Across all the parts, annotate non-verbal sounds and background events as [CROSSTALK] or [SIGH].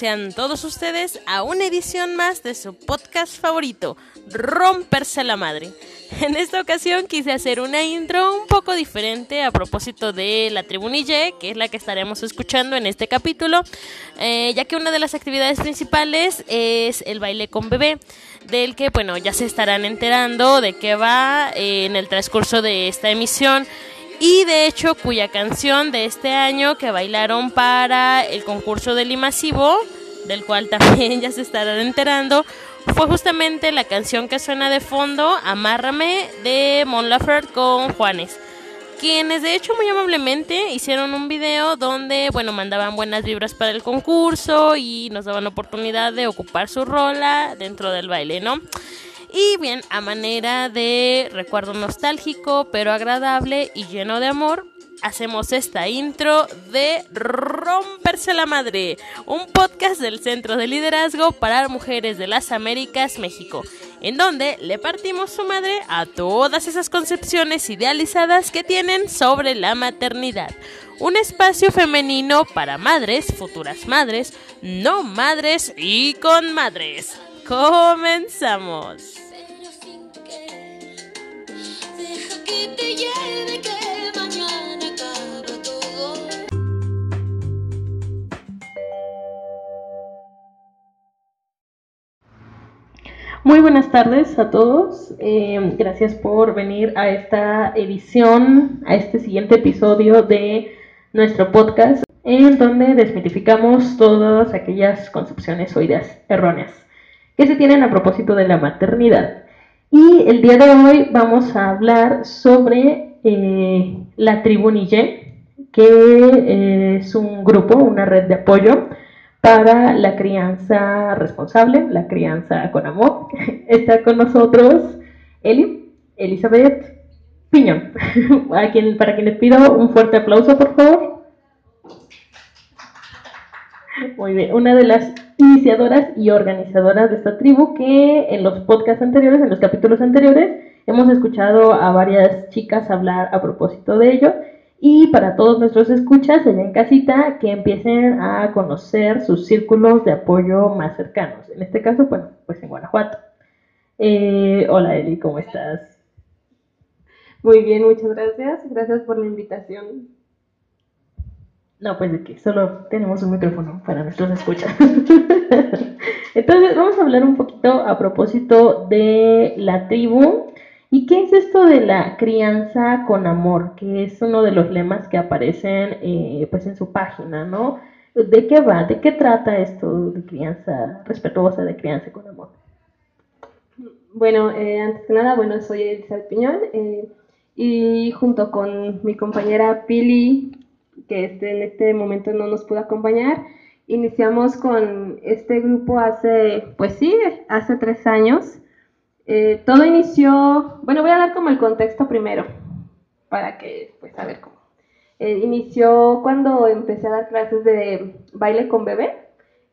Sean todos ustedes a una edición más de su podcast favorito, Romperse la Madre. En esta ocasión quise hacer una intro un poco diferente a propósito de la Tribunille, que es la que estaremos escuchando en este capítulo, eh, ya que una de las actividades principales es el baile con bebé, del que, bueno, ya se estarán enterando de qué va eh, en el transcurso de esta emisión y de hecho cuya canción de este año que bailaron para el concurso del Imasivo, del cual [LAUGHS] también ya se estarán enterando, fue justamente la canción que suena de fondo, Amárrame, de Mon Laferte con Juanes. Quienes de hecho muy amablemente hicieron un video donde, bueno, mandaban buenas vibras para el concurso y nos daban oportunidad de ocupar su rola dentro del baile, ¿no? Y bien, a manera de recuerdo nostálgico, pero agradable y lleno de amor, hacemos esta intro de Romperse la Madre, un podcast del Centro de Liderazgo para Mujeres de las Américas, México, en donde le partimos su madre a todas esas concepciones idealizadas que tienen sobre la maternidad. Un espacio femenino para madres, futuras madres, no madres y con madres. Comenzamos. Muy buenas tardes a todos. Eh, gracias por venir a esta edición, a este siguiente episodio de nuestro podcast, en donde desmitificamos todas aquellas concepciones o ideas erróneas que se tienen a propósito de la maternidad. Y el día de hoy vamos a hablar sobre eh, la tribu Nille, que eh, es un grupo, una red de apoyo para la crianza responsable, la crianza con amor. [LAUGHS] Está con nosotros Eli, Elizabeth Piñón, [LAUGHS] para quien les pido un fuerte aplauso, por favor. Muy bien, una de las iniciadoras y organizadoras de esta tribu que en los podcasts anteriores, en los capítulos anteriores, hemos escuchado a varias chicas hablar a propósito de ello. Y para todos nuestros escuchas allá en casita, que empiecen a conocer sus círculos de apoyo más cercanos. En este caso, bueno, pues en Guanajuato. Eh, hola Eli, ¿cómo estás? Muy bien, muchas gracias. Gracias por la invitación. No, pues de que solo tenemos un micrófono para nuestros escuchas. [LAUGHS] Entonces, vamos a hablar un poquito a propósito de la tribu. ¿Y qué es esto de la crianza con amor? Que es uno de los lemas que aparecen eh, pues en su página, ¿no? ¿De qué va? ¿De qué trata esto de crianza respetuosa, de crianza con amor? Bueno, eh, antes que nada, bueno, soy Elizabeth Piñón eh, y junto con mi compañera Pili que este, en este momento no nos pudo acompañar. Iniciamos con este grupo hace, pues sí, hace tres años. Eh, todo inició, bueno, voy a dar como el contexto primero, para que, pues, a ver cómo. Eh, inició cuando empecé a dar clases de baile con bebé.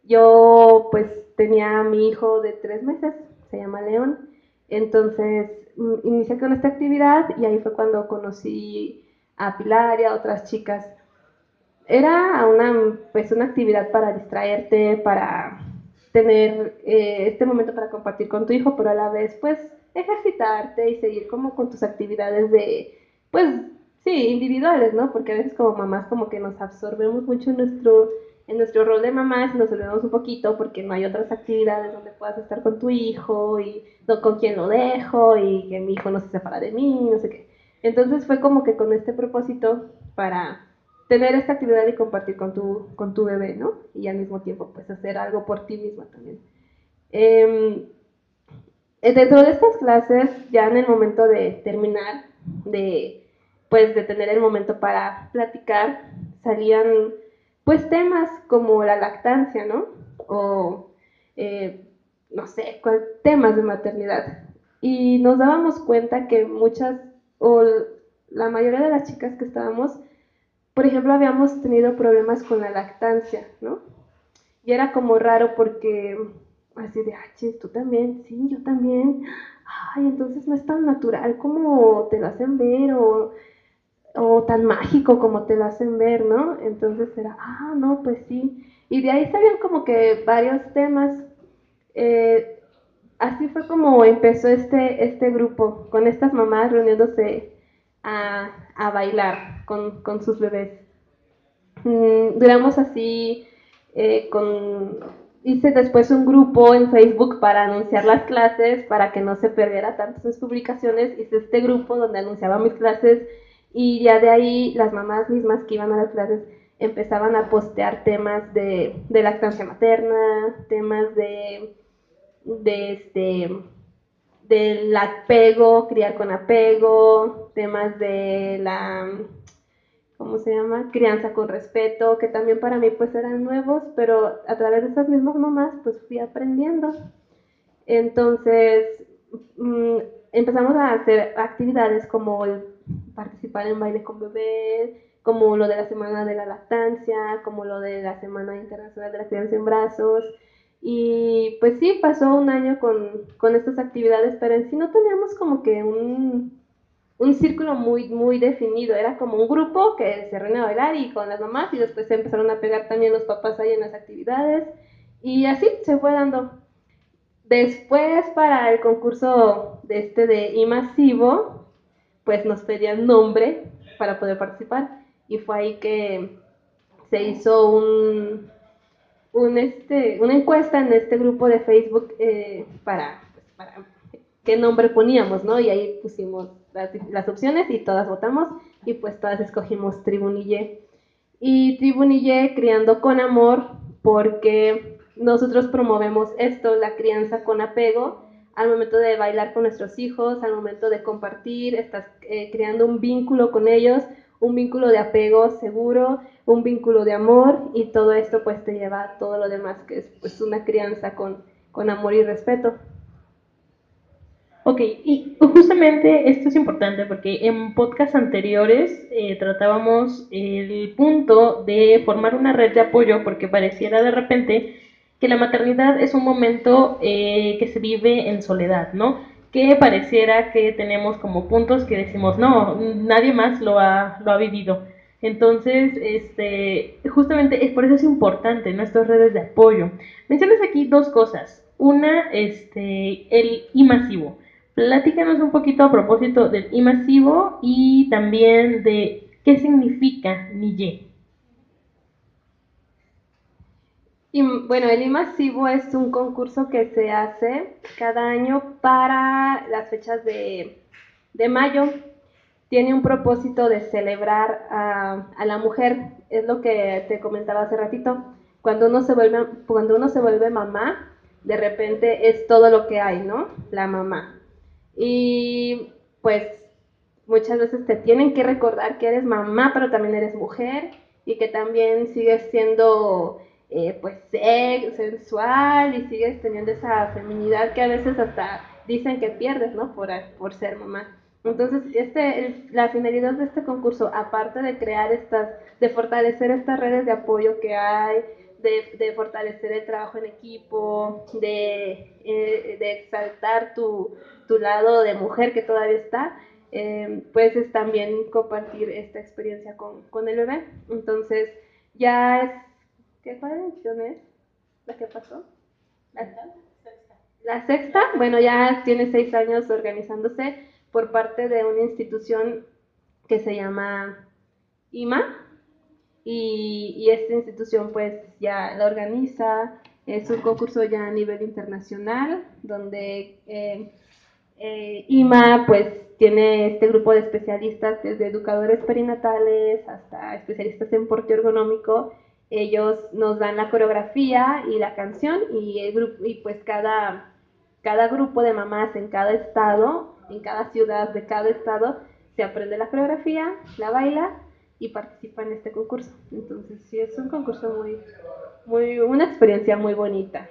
Yo, pues, tenía a mi hijo de tres meses, se llama León. Entonces, mm, inicié con esta actividad y ahí fue cuando conocí a Pilar y a otras chicas era una, pues, una actividad para distraerte, para tener eh, este momento para compartir con tu hijo, pero a la vez, pues, ejercitarte y seguir como con tus actividades de, pues, sí, individuales, ¿no? Porque a veces como mamás como que nos absorbemos mucho en nuestro, en nuestro rol de mamás y nos olvidamos un poquito porque no hay otras actividades donde puedas estar con tu hijo y no, con quién lo dejo y que mi hijo no se separa de mí, no sé qué. Entonces fue como que con este propósito para tener esta actividad y compartir con tu, con tu bebé, ¿no? Y al mismo tiempo, pues hacer algo por ti misma también. Em, eh, dentro de estas clases, ya en el momento de terminar, de, pues de tener el momento para platicar, salían pues temas como la lactancia, ¿no? O, eh, no sé, temas de maternidad. Y nos dábamos cuenta que muchas, o la mayoría de las chicas que estábamos, por ejemplo, habíamos tenido problemas con la lactancia, ¿no? Y era como raro porque, así de, ay, tú también, sí, yo también. Ay, entonces no es tan natural como te lo hacen ver o, o tan mágico como te lo hacen ver, ¿no? Entonces era, ah, no, pues sí. Y de ahí salían como que varios temas. Eh, así fue como empezó este, este grupo, con estas mamás reuniéndose a, bailar con, con, sus bebés. Mm, duramos así eh, con hice después un grupo en Facebook para anunciar las clases, para que no se perdiera tanto sus publicaciones. Hice este grupo donde anunciaba mis clases y ya de ahí las mamás mismas que iban a las clases empezaban a postear temas de, de lactancia materna, temas de, de este del apego, criar con apego, temas de la ¿cómo se llama? Crianza con respeto, que también para mí pues eran nuevos, pero a través de esas mismas mamás pues fui aprendiendo. Entonces mm, empezamos a hacer actividades como el participar en baile con bebés, como lo de la semana de la lactancia, como lo de la semana internacional de la crianza en brazos. Y pues sí, pasó un año con, con estas actividades, pero en sí no teníamos como que un, un círculo muy, muy definido. Era como un grupo que se reunía a bailar y con las mamás y después se empezaron a pegar también los papás ahí en las actividades y así se fue dando. Después para el concurso de este de Imasivo, pues nos pedían nombre para poder participar y fue ahí que se hizo un, un este, una encuesta en este grupo de Facebook eh, para, pues, para qué nombre poníamos, ¿no? Y ahí pusimos las, opciones y todas votamos y pues todas escogimos Tribunille. Y Tribunille criando con amor porque nosotros promovemos esto, la crianza con apego, al momento de bailar con nuestros hijos, al momento de compartir, estás eh, creando un vínculo con ellos, un vínculo de apego seguro, un vínculo de amor y todo esto pues te lleva a todo lo demás que es pues una crianza con, con amor y respeto. Ok, y justamente esto es importante porque en podcasts anteriores eh, tratábamos el punto de formar una red de apoyo porque pareciera de repente que la maternidad es un momento eh, que se vive en soledad, ¿no? Que pareciera que tenemos como puntos que decimos, no, nadie más lo ha, lo ha vivido. Entonces, este, justamente es por eso es importante nuestras redes de apoyo. Mencionas aquí dos cosas. Una, este, el I masivo. Platícanos un poquito a propósito del I masivo y también de qué significa NIYE. Y, bueno, el masivo es un concurso que se hace cada año para las fechas de, mayo. Tiene un propósito de celebrar a, a, la mujer, es lo que te comentaba hace ratito. Cuando uno se vuelve, cuando uno se vuelve mamá, de repente es todo lo que hay, ¿no? La mamá y pues muchas veces te tienen que recordar que eres mamá, pero también eres mujer y que también sigues siendo eh, pues sensual y sigues teniendo esa feminidad que a veces hasta dicen que pierdes, ¿no? Por, por ser mamá. Entonces, este, la finalidad de este concurso, aparte de crear estas, de fortalecer estas redes de apoyo que hay, de, fortalecer el trabajo en equipo, de, eh, de exaltar tu, tu, lado de mujer que todavía está, eh, pues es también compartir esta experiencia con, con, el bebé. Entonces, ya es... ¿Qué cuál edición es? ¿La que pasó? ¿La sexta? La sexta, bueno, ya tiene seis años organizándose por parte de una institución que se llama IMA, y, esta institución pues ya la organiza, es un concurso ya a nivel internacional, donde eh, eh, IMA pues tiene este grupo de especialistas, desde educadores perinatales hasta especialistas en porte ergonómico, ellos nos dan la coreografía y la canción y, el grupo, y pues cada, cada grupo de mamás en cada estado, en cada ciudad de cada estado, se aprende la coreografía, la baila y participa en este concurso. Entonces, sí, es un concurso muy, muy, una experiencia muy bonita.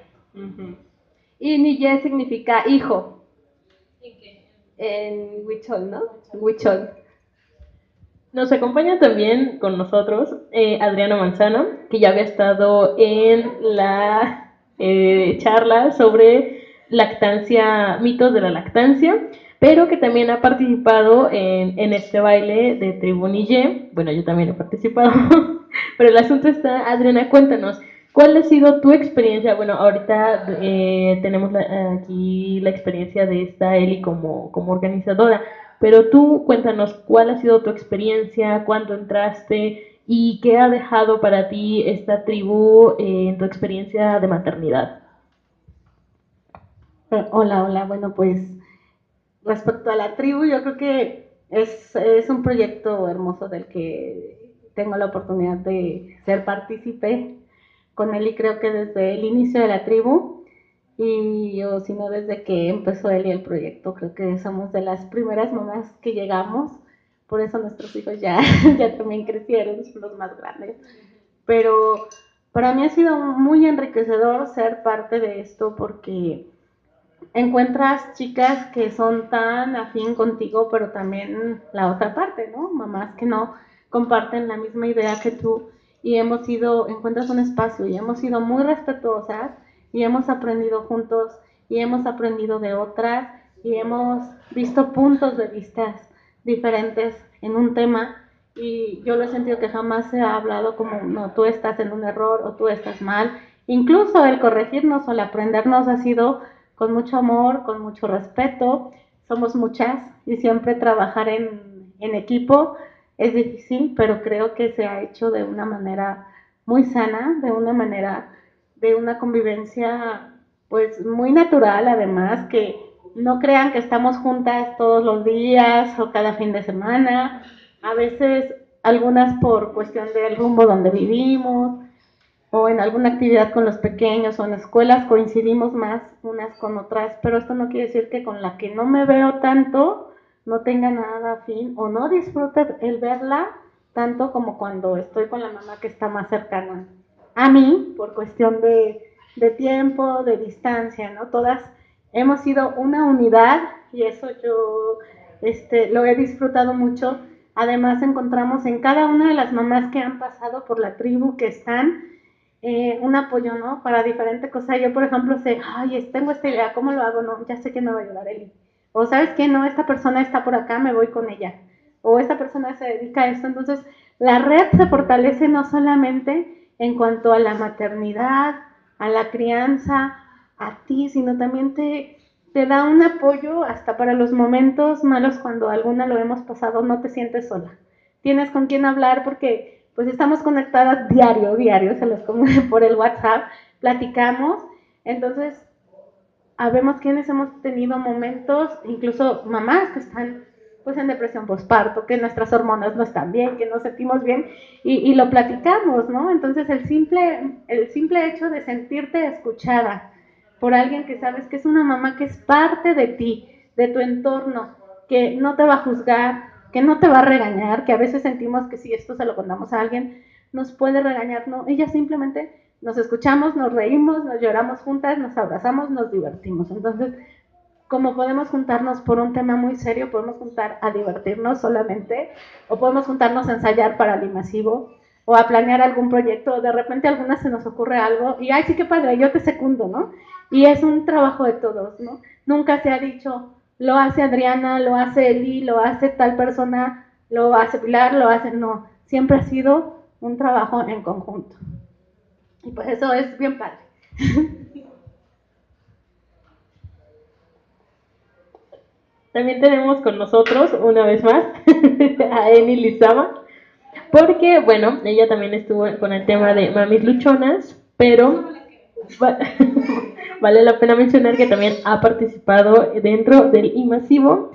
Y Niye significa hijo. ¿En qué? En Huichol, ¿no? Huichol. Nos acompaña también con nosotros eh, Adriana Manzano, que ya había estado en la eh, charla sobre lactancia, mitos de la lactancia pero que también ha participado en, este baile de Tribunille. Bueno, yo también he participado, [LAUGHS] pero el asunto está, Adriana, cuéntanos, ¿Cuál ha sido tu experiencia? Bueno, ahorita eh, tenemos aquí la experiencia de esta Eli como, como organizadora, pero tú cuéntanos cuál ha sido tu experiencia, cuándo entraste y qué ha dejado para ti esta tribu eh, en tu experiencia de maternidad. Eh, hola, hola. Bueno, pues respecto a la tribu, yo creo que es, es un proyecto hermoso del que tengo la oportunidad de ser partícipe con él y creo que desde el inicio de la tribu y o si no desde que empezó él y el proyecto, creo que somos de las primeras mamás que llegamos, por eso nuestros hijos ya, [LAUGHS] ya también crecieron, son los más grandes, pero para mí ha sido muy enriquecedor ser parte de esto porque encuentras chicas que son tan afín contigo, pero también la otra parte, ¿no? Mamás que no comparten la misma idea que tú. Y hemos sido, encuentras un espacio y hemos sido muy respetuosas y hemos aprendido juntos y hemos aprendido de otras y hemos visto puntos de vista diferentes en un tema y yo lo he sentido que jamás se ha hablado como no, tú estás en un error o tú estás mal. Incluso el corregirnos o el aprendernos ha sido con mucho amor, con mucho respeto. Somos muchas y siempre trabajar en, en equipo es difícil, pero creo que se ha hecho de una manera muy sana, de una manera de una convivencia pues muy natural además, que no crean que estamos juntas todos los días o cada fin de semana, a veces algunas por cuestión del rumbo donde vivimos o en alguna actividad con los pequeños o en escuelas coincidimos más unas con otras, pero esto no quiere decir que con la que no me veo tanto, no tenga nada afín o no disfrute el verla tanto como cuando estoy con la mamá que está más cercana a mí, por cuestión de, tiempo, de distancia, ¿no? Todas hemos sido una unidad y eso yo este, lo he disfrutado mucho. Además encontramos en cada una de las mamás que han pasado por la tribu, que están, eh, un apoyo, ¿no? Para diferentes cosas. Yo, por ejemplo, sé, ay, tengo esta idea, ¿cómo lo hago? No, ya sé que me va a ayudar Eli. O sabes que no, esta persona está por acá, me voy con ella. O esta persona se dedica a esto. Entonces, la red se fortalece no solamente en cuanto a la maternidad, a la crianza, a ti, sino también te, te da un apoyo hasta para los momentos malos cuando alguna lo hemos pasado, no te sientes sola. Tienes con quién hablar porque pues estamos conectadas diario, diario, se los [LAUGHS] por el WhatsApp, platicamos. Entonces, habemos quienes hemos tenido momentos, incluso mamás que están pues en depresión postparto, que nuestras hormonas no están bien, que nos sentimos bien y, lo platicamos, ¿no? Entonces el simple, el simple hecho de sentirte escuchada por alguien que sabes que es una mamá que es parte de ti, de tu entorno, que no te va a juzgar, que no te va a regañar, que a veces sentimos que si esto se lo contamos a alguien, nos puede regañar, no, ella simplemente nos escuchamos, nos reímos, nos lloramos juntas, nos abrazamos, nos divertimos. Entonces, como podemos juntarnos por un tema muy serio, podemos juntar a divertirnos solamente, o podemos juntarnos a ensayar para el masivo, o a planear algún proyecto, de repente a algunas se nos ocurre algo, y ay, sí que padre, yo te secundo, ¿no? Y es un trabajo de todos, ¿no? Nunca se ha dicho, lo hace Adriana, lo hace Eli, lo hace tal persona, lo hace Pilar, lo hace, no, siempre ha sido un trabajo en conjunto. Y pues eso es bien padre. [LAUGHS] También tenemos con nosotros, una vez más, [LAUGHS] a Eni Lizama, porque, bueno, ella también estuvo con el tema de mamis luchonas, pero [LAUGHS] vale la pena mencionar que también ha participado dentro del IMASIVO.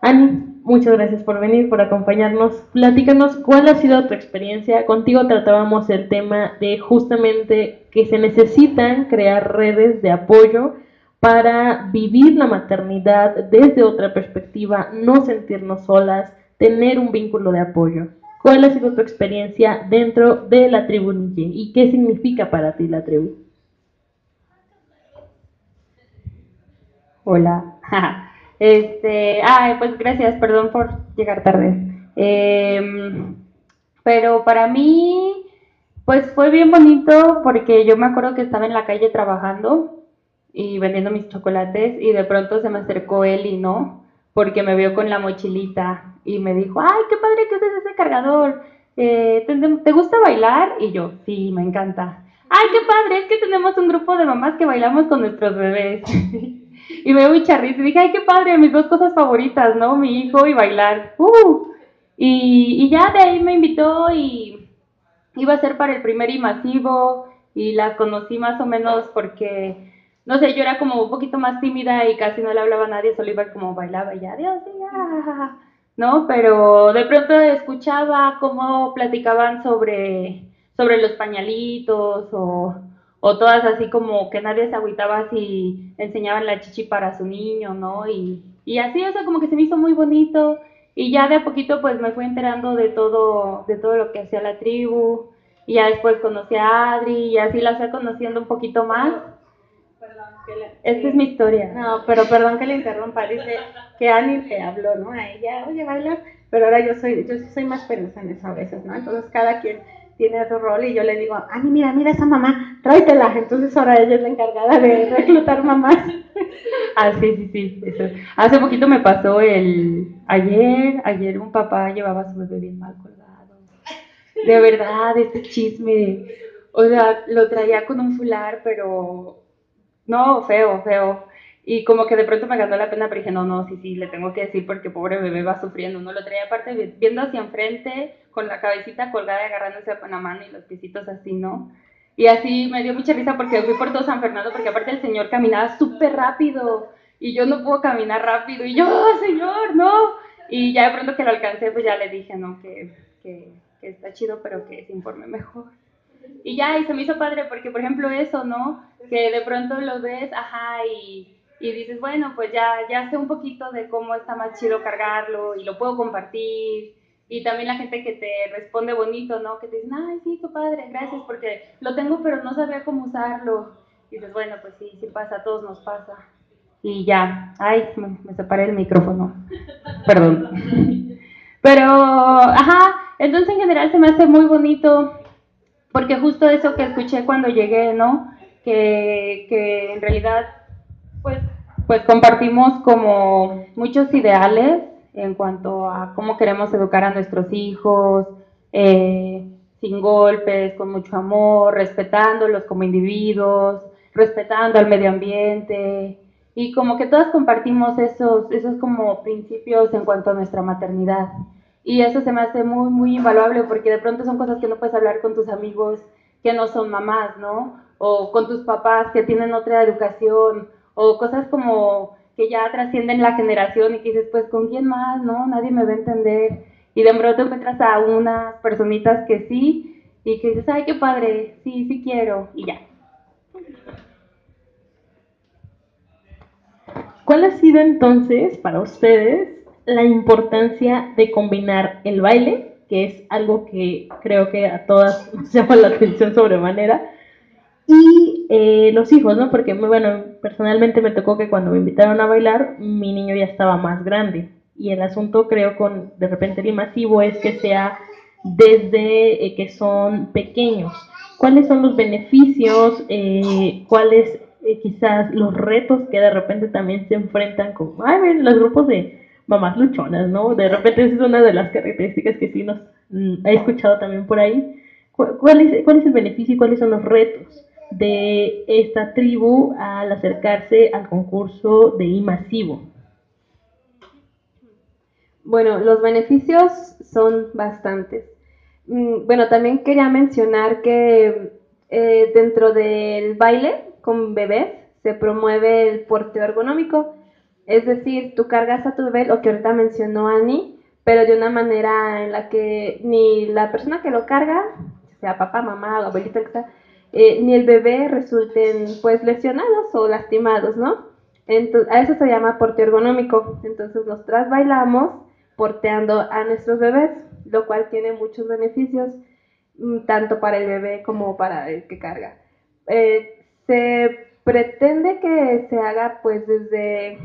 Ani, Muchas gracias por venir, por acompañarnos. Platícanos cuál ha sido tu experiencia. Contigo tratábamos el tema de justamente que se necesitan crear redes de apoyo para vivir la maternidad desde otra perspectiva, no sentirnos solas, tener un vínculo de apoyo. ¿Cuál ha sido tu experiencia dentro de la tribu y qué significa para ti la tribu? Hola. [LAUGHS] Este, ay, pues gracias, perdón por llegar tarde. Em, pero para mí, pues fue bien bonito porque yo me acuerdo que estaba en la calle trabajando y vendiendo mis chocolates y de pronto se me acercó y no, porque me vio con la mochilita y me dijo, ay, qué padre que uses ese cargador. Eh, ¿te, ¿Te gusta bailar? Y yo, sí, me encanta ay, qué padre, es que tenemos un grupo de mamás que bailamos con nuestros bebés. [LAUGHS] y me dio muy charrito y dije, ay, qué padre, mis dos cosas favoritas, ¿no? Mi hijo y bailar. Uh. Y, y ya de ahí me invitó y iba a ser para el primer y masivo y las conocí más o menos porque, no sé, yo era como un poquito más tímida y casi no le hablaba a nadie, solo iba como bailaba y ya, Dios, ya, ¿no? Pero de pronto escuchaba cómo platicaban sobre, sobre los pañalitos o, o todas así como que nadie se agüitaba si enseñaban la chichi para su niño, ¿no? Y, y así, o sea, como que se me hizo muy bonito y ya de a poquito pues me fui enterando de todo, de todo lo que hacía la tribu. Y ya después conocí a Adri y así la fui conociendo un poquito más. Perdón, que le- Esta es mi historia. No, pero perdón que le interrumpa, dice que Ani te habló, ¿no? A ella, oye, bailas, pero ahora yo soy, yo sí soy más penosa en eso a veces, ¿no? Entonces cada quien tiene su rol y yo le digo, Ani, mira, mira esa mamá, tráetela. Entonces ahora ella es la encargada de reclutar mamás. Ah, sí, sí, sí. eso. Hace poquito me pasó el... Ayer, ayer un papá llevaba a su bebé bien mal colgado. De verdad, este chisme. O sea, lo traía con un fular, pero... No, feo, feo. Y como que de pronto me ganó la pena, pero dije, no, no, sí, sí, le tengo que decir porque pobre bebé va sufriendo. No lo traía aparte vi- viendo hacia enfrente, con la cabecita colgada agarrándose con la mano y los pisitos así, ¿no? Y así me dio mucha risa porque fui por todo San Fernando, porque aparte el señor caminaba súper rápido y yo no puedo caminar rápido. Y yo, "Oh, señor, no. Y ya de pronto que lo alcancé, pues ya le dije, no, que, que, que está chido, pero que se informe mejor. Y ya, y se me hizo padre porque, por ejemplo, eso, ¿no? Que de pronto lo ves, ajá, y, y dices, bueno, pues ya, ya sé un poquito de cómo está más chido cargarlo y lo puedo compartir. Y también la gente que te responde bonito, ¿no? Que te dicen, ay, sí, qué padre, gracias, porque lo tengo, pero no sabía cómo usarlo. Y dices, bueno, pues sí, sí pasa, a todos nos pasa. Y ya, ay, me, me separé el micrófono. [LAUGHS] Perdón. Pero, ajá, entonces en general se me hace muy bonito, porque justo eso que escuché cuando llegué, ¿no? Que, que en realidad, pues, pues compartimos como muchos ideales en cuanto a cómo queremos educar a nuestros hijos, eh, sin golpes, con mucho amor, respetándolos como individuos, respetando al medio ambiente. Y como que todas compartimos esos, esos como principios en cuanto a nuestra maternidad. Y eso se me hace muy, muy invaluable porque de pronto son cosas que no puedes hablar con tus amigos que no son mamás, ¿no? O con tus papás que tienen otra educación, o cosas como que ya trascienden la generación y que dices, pues, ¿con quién más? ¿No? Nadie me va a entender. Y de pronto encuentras a unas personitas que sí, y que dices, ay, qué padre, sí, sí quiero, y ya. ¿Cuál ha sido entonces para ustedes la importancia de combinar el baile, que es algo que creo que a todas [LAUGHS] nos llama la atención sobremanera, y eh, los hijos, ¿no? Porque, bueno, personalmente me tocó que cuando me invitaron a bailar, mi niño ya estaba más grande. Y el asunto, creo, con de repente el masivo es que sea desde eh, que son pequeños. ¿Cuáles son los beneficios? Eh, ¿Cuáles eh, quizás los retos que de repente también se enfrentan con ay, ven, los grupos de mamás luchonas, ¿no? De repente es una de las características que sí nos mm, he escuchado también por ahí. ¿Cu- ¿Cuál es, ¿Cuál es el beneficio y cuáles son los retos de esta tribu al acercarse al concurso de I masivo? Bueno, los beneficios son bastantes. Mm, Bueno, también quería mencionar que eh, dentro del baile con bebés se promueve el porteo ergonómico. Es decir, tú cargas a tu bebé, lo que ahorita mencionó Ani, pero de una manera en la que ni la persona que lo carga, sea papá, mamá, que sea, eh, ni el bebé resulten pues lesionados o lastimados, ¿no? Entonces, a eso se llama porteo ergonómico. Entonces nosotras bailamos porteando a nuestros bebés, lo cual tiene muchos beneficios, mm, tanto para el bebé como para el que carga. Eh, se pretende que se haga pues desde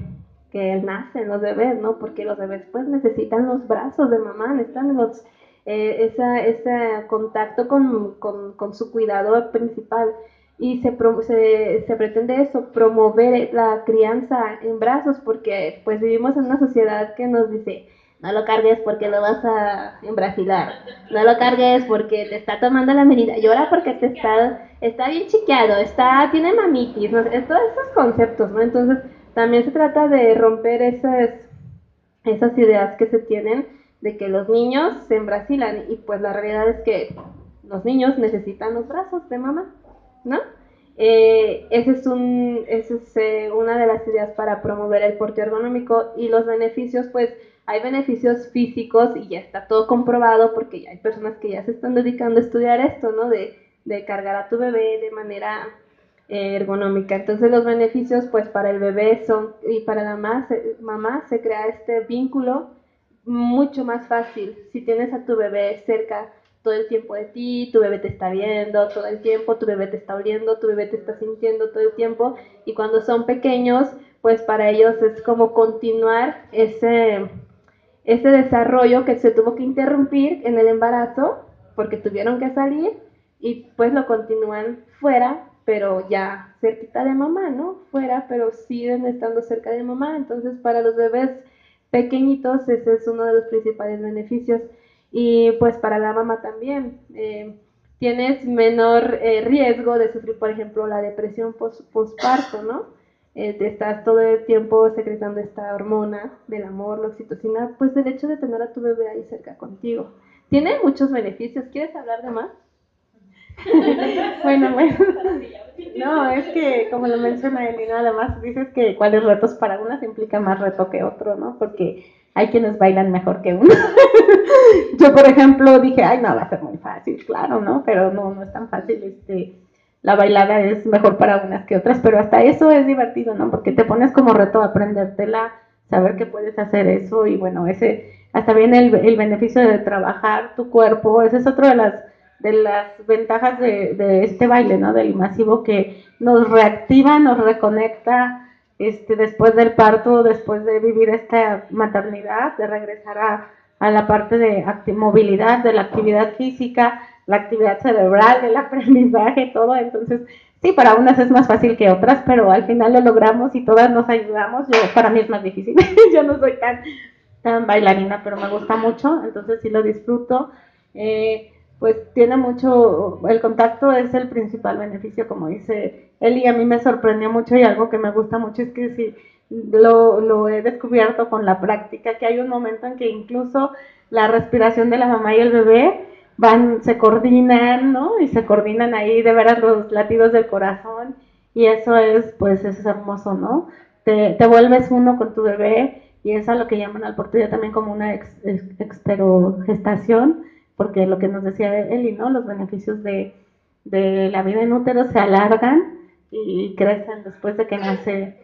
que nacen los bebés, ¿no? Porque los bebés pues necesitan los brazos de mamá, necesitan los, eh, esa, ese contacto con, con, con su cuidador principal y se, pro- se, se pretende eso, promover la crianza en brazos, porque pues vivimos en una sociedad que nos dice, no lo cargues porque lo vas a embrasilar, no lo cargues porque te está tomando la medida, llora porque te está, está bien chiqueado, está, tiene mamitis, todos esos conceptos, ¿no? Entonces, también se trata de romper esas, esas ideas que se tienen de que los niños se embrasilan y pues la realidad es que los niños necesitan los brazos de mamá, ¿no? Eh, ese es, un, ese es eh, una de las ideas para promover el porte ergonómico y los beneficios, pues hay beneficios físicos y ya está todo comprobado porque ya hay personas que ya se están dedicando a estudiar esto, ¿no? De, de cargar a tu bebé de manera ergonómica. Entonces los beneficios, pues para el bebé son y para la mamá mamá se crea este vínculo mucho más fácil si tienes a tu bebé cerca todo el tiempo de ti, tu bebé te está viendo todo el tiempo, tu bebé te está oliendo, tu bebé te está sintiendo todo el tiempo y cuando son pequeños, pues para ellos es como continuar ese, ese desarrollo que se tuvo que interrumpir en el embarazo porque tuvieron que salir y pues lo continúan fuera, pero ya cerquita de mamá, ¿no? Fuera, pero siguen estando cerca de mamá. Entonces, para los bebés pequeñitos, ese es uno de los principales beneficios y pues para la mamá también. Eh, tienes menor eh, riesgo de sufrir, por ejemplo, la depresión postparto, ¿no? Eh, te estás todo el tiempo secretando esta hormona del amor, la oxitocina, pues el hecho de tener a tu bebé ahí cerca contigo. Tiene muchos beneficios. ¿Quieres hablar de más? [LAUGHS] bueno, bueno. No, es que como lo menciona Elina, además dices que cuáles retos para unas implica más reto que otro, ¿no? Porque hay quienes bailan mejor que uno. [LAUGHS] Yo, por ejemplo, dije, ay, no, va a ser muy fácil, claro, ¿no? Pero no, no es tan fácil, este, la bailada es mejor para unas que otras, pero hasta eso es divertido, ¿no? Porque te pones como reto aprendértela, saber que puedes hacer eso y bueno, ese, hasta viene el, el beneficio de trabajar tu cuerpo, ese es otro de las de las ventajas de, de, este baile, ¿no? Del masivo que nos reactiva, nos reconecta este, después del parto, después de vivir esta maternidad, de regresar a, a la parte de movilidad, de la actividad física, la actividad cerebral, del [LAUGHS] aprendizaje, todo. Entonces, sí, para unas es más fácil que otras, pero al final lo logramos y todas nos ayudamos. Yo, para mí es más difícil. [LAUGHS] Yo no soy tan, tan bailarina, pero me gusta mucho, entonces sí lo disfruto. Eh, pues tiene mucho, el contacto es el principal beneficio, como dice él, y a mí me sorprendió mucho y algo que me gusta mucho es que si lo, lo he descubierto con la práctica, que hay un momento en que incluso la respiración de la mamá y el bebé van, se coordinan, ¿no? Y se coordinan ahí de veras los latidos del corazón y eso es, pues, es hermoso, ¿no? Te, te vuelves uno con tu bebé y es a lo que llaman al portugués también como una ex, exterogestación porque lo que nos decía Eli, ¿no? Los beneficios de, de la vida en útero se alargan y crecen después de que nace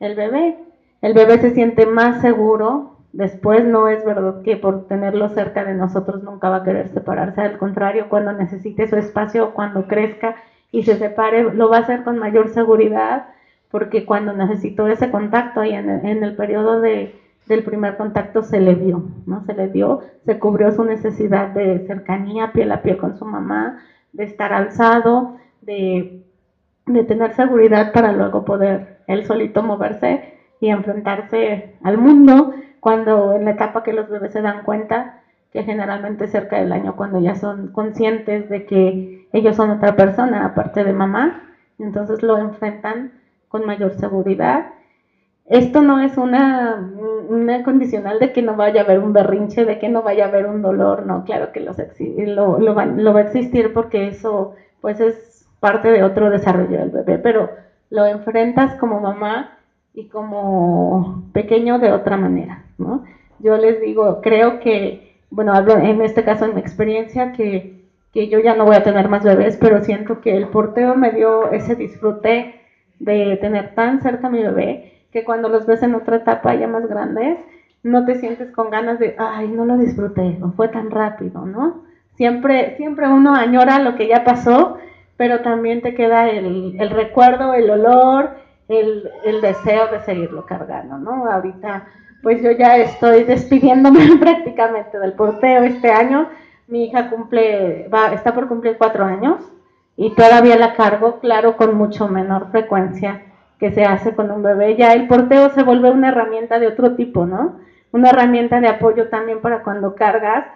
el bebé. El bebé se siente más seguro, después no es verdad que por tenerlo cerca de nosotros nunca va a querer separarse, al contrario, cuando necesite su espacio, cuando crezca y se separe, lo va a hacer con mayor seguridad, porque cuando necesitó ese contacto y en en el periodo de, del primer contacto se le dio, ¿no? Se le dio, se cubrió su necesidad de cercanía piel a piel con su mamá, de estar alzado, de, de tener seguridad para luego poder él solito moverse y enfrentarse al mundo cuando en la etapa que los bebés se dan cuenta que generalmente cerca del año cuando ya son conscientes de que ellos son otra persona aparte de mamá, entonces lo enfrentan con mayor seguridad esto no es una, una, condicional de que no vaya a haber un berrinche, de que no vaya a haber un dolor, no, claro que los lo, lo, va, lo, va, a existir porque eso pues es parte de otro desarrollo del bebé, pero lo enfrentas como mamá y como pequeño de otra manera, ¿no? Yo les digo, creo que, bueno, hablo en este caso en mi experiencia, que, que yo ya no voy a tener más bebés, pero siento que el porteo me dio ese disfrute de tener tan cerca a mi bebé que cuando los ves en otra etapa ya más grandes, no te sientes con ganas de, ay, no lo disfruté, fue tan rápido, ¿no? Siempre, siempre uno añora lo que ya pasó, pero también te queda el, recuerdo, el olor, el, el, deseo de seguirlo cargando, ¿no? Ahorita, pues yo ya estoy despidiéndome [LAUGHS] prácticamente del porteo este año. Mi hija cumple, va, está por cumplir cuatro años y todavía la cargo, claro, con mucho menor frecuencia que se hace con un bebé, ya el porteo se vuelve una herramienta de otro tipo, ¿no? una herramienta de apoyo también para cuando cargas.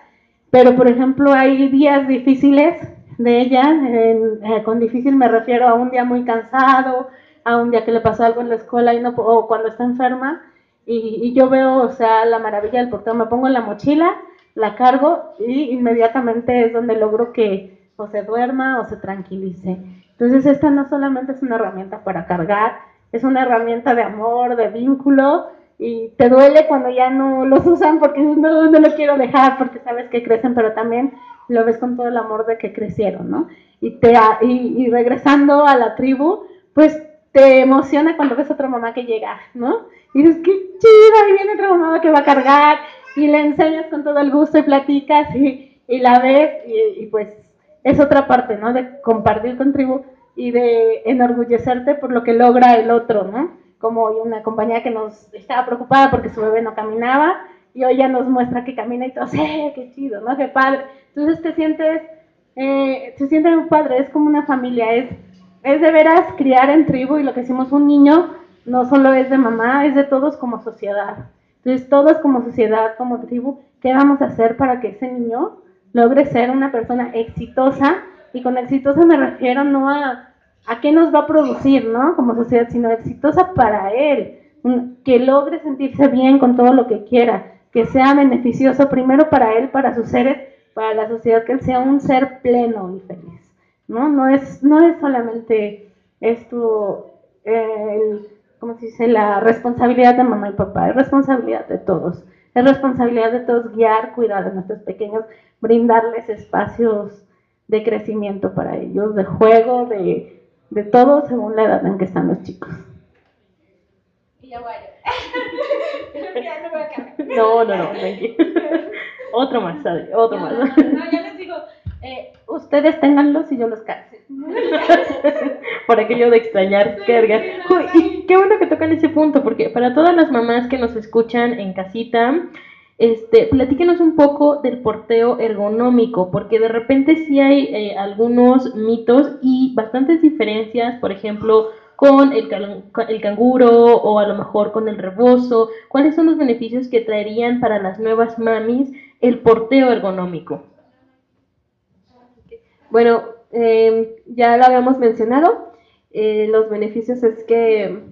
Pero, por ejemplo, hay días difíciles de ella, eh, con difícil me refiero a un día muy cansado, a un día que le pasó algo en la escuela y no, o cuando está enferma, y, yo veo, o sea, la maravilla del portero, me pongo en la mochila, la cargo y inmediatamente es donde logro que o se duerma o se tranquilice. Entonces esta no solamente es una herramienta para cargar, es una herramienta de amor, de vínculo y te duele cuando ya no los usan porque no, no lo quiero dejar porque sabes que crecen, pero también lo ves con todo el amor de que crecieron, ¿no? Y, te, y, y regresando a la tribu, pues te emociona cuando ves a otra mamá que llega, ¿no? Y dices, qué chido, ahí viene otra mamá que va a cargar, y le enseñas con todo el gusto y platicas, y, y la ves, y, y, pues es otra parte, ¿no? De compartir con tribu y de enorgullecerte por lo que logra el otro, ¿no? Como una compañía que nos estaba preocupada porque su bebé no caminaba, y hoy ya nos muestra que camina y todo, [LAUGHS] ¡eh, qué chido, ¿no? Qué padre. Entonces te sientes, eh, se siente un padre, es como una familia, es es de veras criar en tribu y lo que hicimos un niño no solo es de mamá, es de todos como sociedad. Entonces, todos como sociedad, como tribu, ¿qué vamos a hacer para que ese niño logre ser una persona exitosa? Y con exitosa me refiero no a, a qué nos va a producir, ¿no? Como sociedad, sino exitosa para él, que logre sentirse bien con todo lo que quiera, que sea beneficioso primero para él, para sus seres, para la sociedad, que él sea un ser pleno y feliz. ¿no? No es, no es solamente esto, el, ¿cómo se dice? La responsabilidad de mamá y papá, es responsabilidad de todos. Es responsabilidad de todos guiar, cuidar a nuestros pequeños, brindarles espacios de crecimiento para ellos, de juego, de, de todo según la edad en que están los chicos. Y ya voy [LAUGHS] no, no, no, [LAUGHS] Otro más, Otro más. No, ya les digo, eh, ustedes ténganlos y yo los case. [LAUGHS] Por aquello de extrañar carga. Y qué bueno que tocan ese punto, porque para todas las mamás que nos escuchan en casita, este, platíquenos un poco del porteo ergonómico, porque de repente sí hay eh, algunos mitos y bastantes diferencias, por ejemplo, con el, el canguro o a lo mejor con el rebozo. ¿Cuáles son los beneficios que traerían para las nuevas mamis el porteo ergonómico? Bueno, em, ya lo habíamos mencionado. Eh, los beneficios es que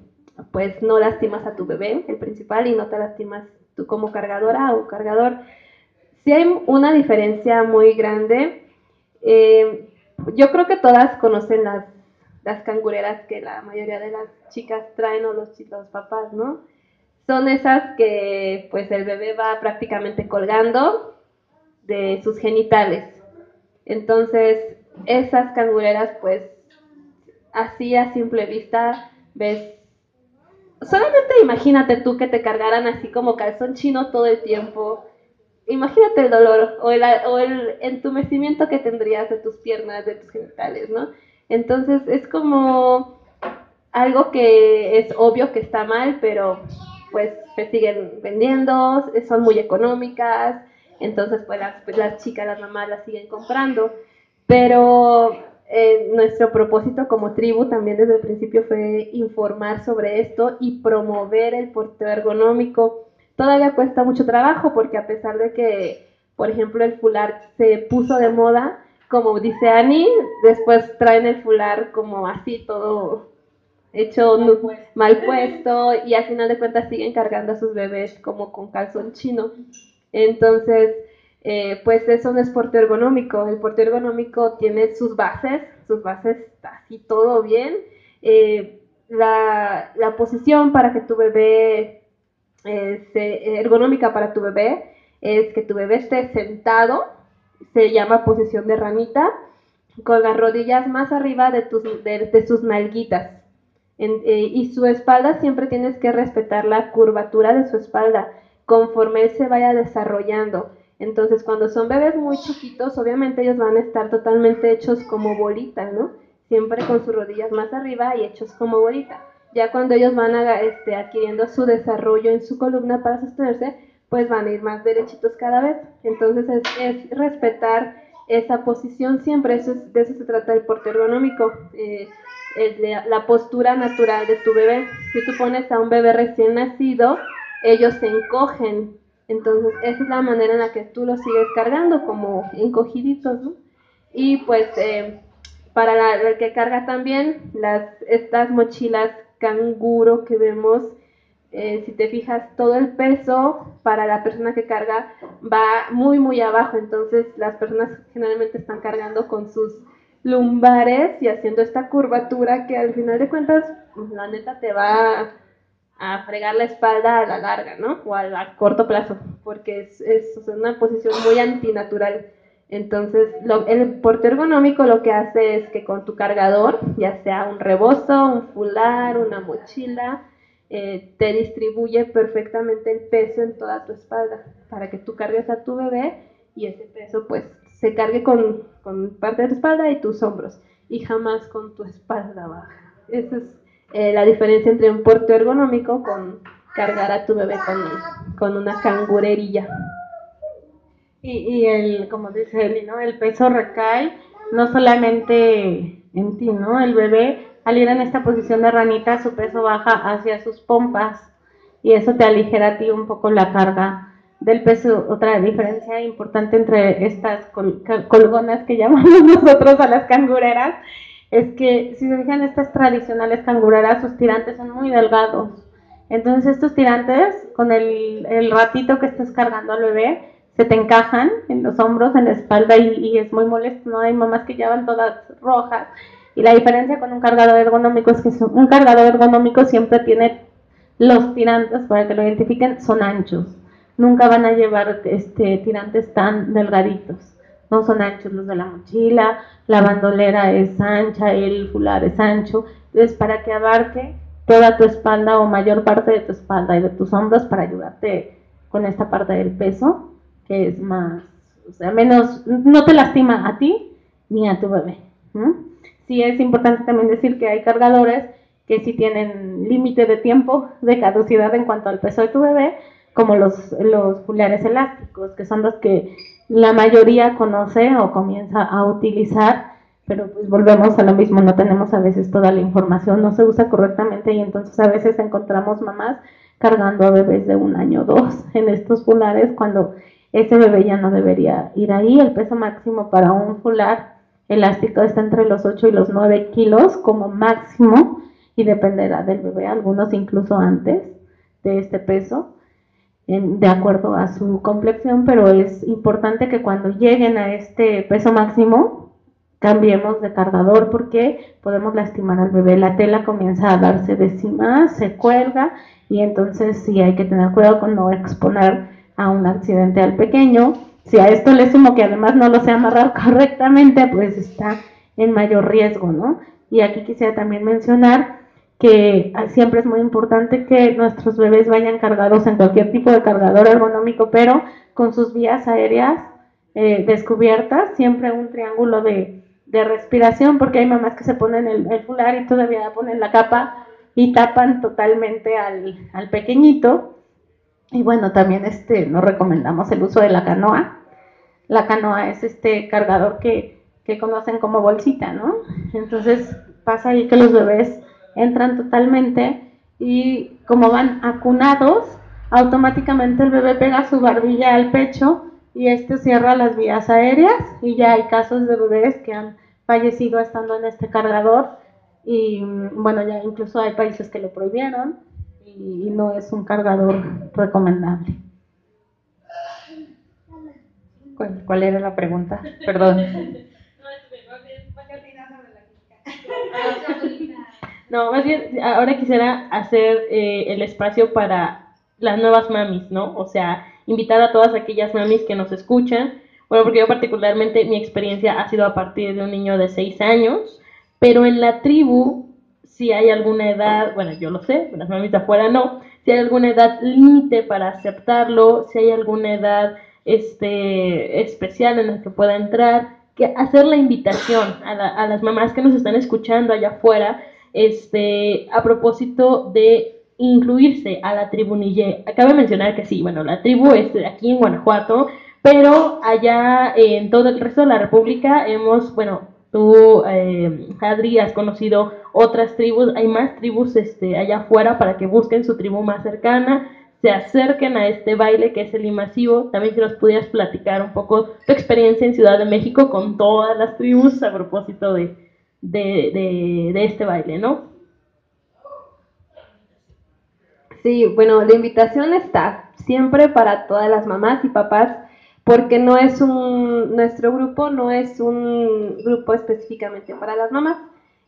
pues no lastimas a tu bebé, el principal, y no te lastimas tú como cargadora o cargador. Sí hay una diferencia muy grande. Em, yo creo que todas conocen las, las cangureras que la mayoría de las chicas traen o los, los papás, ¿no? Son esas que pues el bebé va prácticamente colgando de sus genitales. Entonces, esas cangureras, pues, así a simple vista, ves. Solamente imagínate tú que te cargaran así como calzón chino todo el tiempo. Imagínate el dolor o el, o el entumecimiento que tendrías de tus piernas, de tus genitales, ¿no? Entonces, es como algo que es obvio que está mal, pero pues se siguen vendiendo, son muy económicas entonces, pues las, las chicas, las mamás las siguen comprando. Pero eh, nuestro propósito como tribu también desde el principio fue informar sobre esto y promover el porteo ergonómico. Todavía cuesta mucho trabajo porque a pesar de que, por ejemplo, el fular se puso de moda, como dice Annie, después traen el fular como así todo hecho mal puesto. mal puesto y al final de cuentas siguen cargando a sus bebés como con calzón chino. Entonces, eh, pues eso no es ergonómico. El porteo ergonómico tiene sus bases, sus bases así todo bien. Eh, la, posición para que tu bebé, eh, ergonómica para tu bebé, es que tu bebé esté sentado, se llama posición de ranita, con las rodillas más arriba de, tus, de, sus nalguitas. y su espalda siempre tienes que respetar la curvatura de su espalda conforme él se vaya desarrollando. Entonces, cuando son bebés muy chiquitos, obviamente ellos van a estar totalmente hechos como bolita, ¿no? Siempre con sus rodillas más arriba y hechos como bolita. Ya cuando ellos van a, este, adquiriendo su desarrollo en su columna para sostenerse, pues van a ir más derechitos cada vez. Entonces, es, respetar esa posición siempre. Eso de eso se trata el porte ergonómico. Eh, la postura natural de tu bebé. Si tú pones a un bebé recién nacido, ellos se encogen Entonces, esa es la manera en la que tú los sigues cargando, como encogiditos, ¿no? Y pues, eh, para el que carga también, las, estas mochilas canguro que vemos, eh, si te fijas, todo el peso para la persona que carga va muy, muy abajo. Entonces, las personas generalmente están cargando con sus lumbares y haciendo esta curvatura que al final de cuentas, la neta te va a fregar la espalda a la larga, ¿no? O a, corto plazo, porque es, una posición muy antinatural. Entonces, lo, el porte ergonómico lo que hace es que con tu cargador, ya sea un rebozo, un fular, una mochila, eh, te distribuye perfectamente el peso en toda tu espalda para que tú cargues a tu bebé y ese peso pues se cargue con, parte de tu espalda y tus hombros y jamás con tu espalda baja. Esa es eh, la diferencia entre un porte ergonómico con cargar a tu bebé con, con una cangurerilla. Y, y, el, como dice Eli. El peso recae no solamente en ti, ¿no? El bebé al ir en esta posición de ranita, su peso baja hacia sus pompas y eso te aligera a ti un poco la carga del peso. Otra diferencia importante entre estas colgonas que llamamos [LAUGHS] nosotros a las cangureras es que si se fijan estas tradicionales cangureras, sus tirantes son muy delgados. Entonces estos tirantes, con el, ratito que estás cargando al bebé, se te encajan en los hombros, en la espalda y, es muy molesto, ¿no? Hay mamás que llevan todas rojas. Y la diferencia con un cargador ergonómico es que un cargador ergonómico siempre tiene los tirantes, para que lo identifiquen, son anchos. Nunca van a llevar este, tirantes tan delgaditos no son anchos los de la mochila, la bandolera es ancha, el fular es ancho, es para que abarque toda tu espalda o mayor parte de tu espalda y de tus hombros para ayudarte con esta parte del peso, que es más, o sea, menos, no te lastima a ti ni a tu bebé. Sí es importante también decir que hay cargadores que sí tienen límite de tiempo de caducidad en cuanto al peso de tu bebé, como los, los fulares elásticos, que son los que la mayoría conoce o comienza a utilizar, pero pues volvemos a lo mismo, no tenemos a veces toda la información, no se usa correctamente y entonces a veces encontramos mamás cargando a bebés de un año o dos [LAUGHS] en estos fulares cuando ese bebé ya no debería ir ahí. El peso máximo para un fular elástico está entre los 8 y los 9 kilos como máximo y dependerá del bebé, algunos incluso antes de este peso de acuerdo a su complexión, pero es importante que cuando lleguen a este peso máximo cambiemos de cargador porque podemos lastimar al bebé. La tela comienza a darse de cima, se cuelga y entonces sí hay que tener cuidado con no exponer a un accidente al pequeño. Si a esto le sumo que además no lo sé amarrar [LAUGHS] correctamente, pues está en mayor riesgo, ¿no? Y aquí quisiera también mencionar que siempre es muy importante que nuestros bebés vayan cargados en cualquier tipo de cargador ergonómico, pero con sus vías aéreas eh, descubiertas, siempre un triángulo de, respiración, porque hay mamás que se ponen el, el, fular y todavía ponen la capa y tapan totalmente al, al pequeñito. Y bueno, también este, nos recomendamos el uso de la canoa. La canoa es este cargador que, que conocen como bolsita, ¿no? Entonces pasa ahí que los bebés entran totalmente y como van acunados, automáticamente el bebé pega su barbilla al pecho y este cierra las vías aéreas y ya hay casos de bebés que han fallecido estando en este cargador y bueno, ya incluso hay países que lo prohibieron y, no es un cargador recomendable. ¿Cuál, era la pregunta? Perdón. [LAUGHS] No, más bien, ahora quisiera hacer eh, el espacio para las nuevas mamis, ¿no? O sea, invitar a todas aquellas mamis que nos escuchan. Bueno, porque yo particularmente mi experiencia ha sido a partir de un niño de 6 años, pero en la tribu, si hay alguna edad, bueno, yo lo sé, las mamis afuera no, si hay alguna edad límite para aceptarlo, si hay alguna edad este, especial en la que pueda entrar, que hacer la invitación a, a las mamás que nos están escuchando allá afuera este, a propósito de incluirse a la tribu Nije. Cabe mencionar que sí, bueno, la tribu es de aquí en Guanajuato, pero allá en todo el resto de la República hemos, bueno, tú, eh, Adri, has conocido otras tribus, hay más tribus este, allá afuera para que busquen su tribu más cercana. se acerquen a este baile que es el Imasivo. También si nos pudieras platicar un poco tu experiencia en Ciudad de México con todas las tribus a propósito de, de, de este baile, ¿no? Sí, bueno, la invitación está siempre para todas las mamás y papás, porque no es un, nuestro grupo no es un grupo específicamente para las mamás,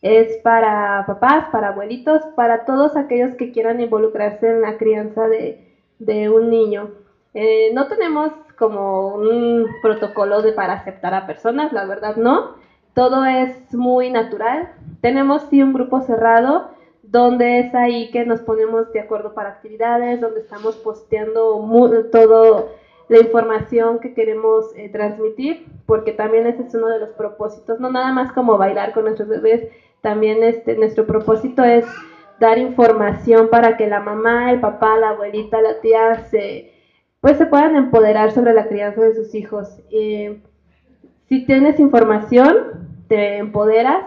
es para papás, para abuelitos, para todos aquellos que quieran involucrarse en la crianza de, de un niño. Eh, no tenemos como un protocolo de para aceptar a personas, la verdad no. Todo es muy natural. Tenemos sí un grupo cerrado donde es ahí que nos ponemos de acuerdo para actividades, donde estamos posteando todo la información que queremos eh, transmitir, porque también ese es uno de los propósitos, no nada más como bailar con nuestros bebés, también este, nuestro propósito es dar información para que la mamá, el papá, la abuelita, la tía se, pues se puedan empoderar sobre la crianza de sus hijos. Eh, si tienes información, te empoderas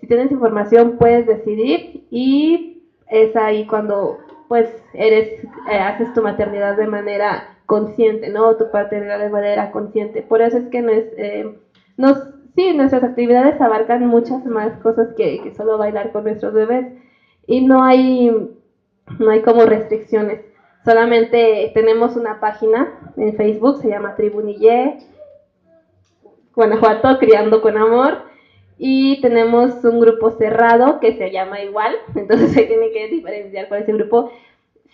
si tienes información puedes decidir y es ahí cuando pues eres, eh, haces tu maternidad de manera consciente, ¿no? Tu paternidad de manera consciente. Por eso es que eh, nos, sí, nuestras actividades abarcan muchas más cosas que, que, solo bailar con nuestros bebés y no hay, no hay como restricciones. Solamente tenemos una página en Facebook, se llama Tribunille, Guanajuato, Criando con Amor y tenemos un grupo cerrado que se llama igual, [LAUGHS] entonces se tiene que diferenciar cuál es el grupo.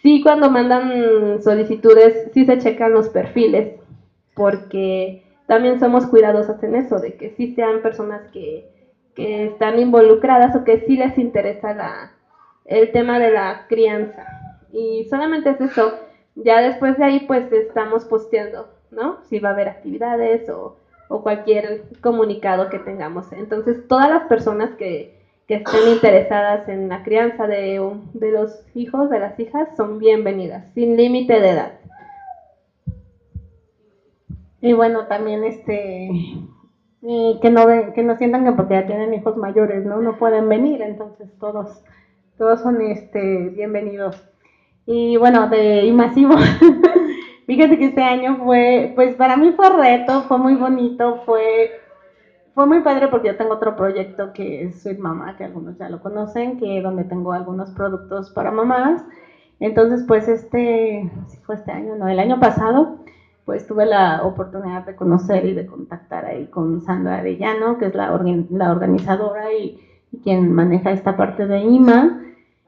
Sí, cuando mandan solicitudes, sí se checan los perfiles, porque también somos cuidadosos en eso, de que sí sean personas que, que están involucradas o que sí les interesa la, el tema de la crianza. Y solamente es eso. Ya después de ahí, pues estamos posteando, ¿no? Si va a haber actividades o o cualquier comunicado que tengamos. Entonces, todas las personas que, estén interesadas en la crianza de, de los hijos, de las hijas, son bienvenidas, sin límite de edad. Y bueno, también este que no que no sientan que porque ya tienen hijos mayores, ¿no? No pueden venir, entonces todos todos son este bienvenidos. Y bueno, de masivo [LAUGHS] Fíjate que este año fue, pues para mí fue reto, fue muy bonito, fue, fue muy padre porque yo tengo otro proyecto que es Sweet Mama, que algunos ya lo conocen, que donde tengo algunos productos para mamás. Entonces, pues este, si fue este año, no, el año pasado, pues tuve la oportunidad de conocer y de contactar ahí con Sandra Arellano, que es la, la organizadora y, y, quien maneja esta parte de IMA.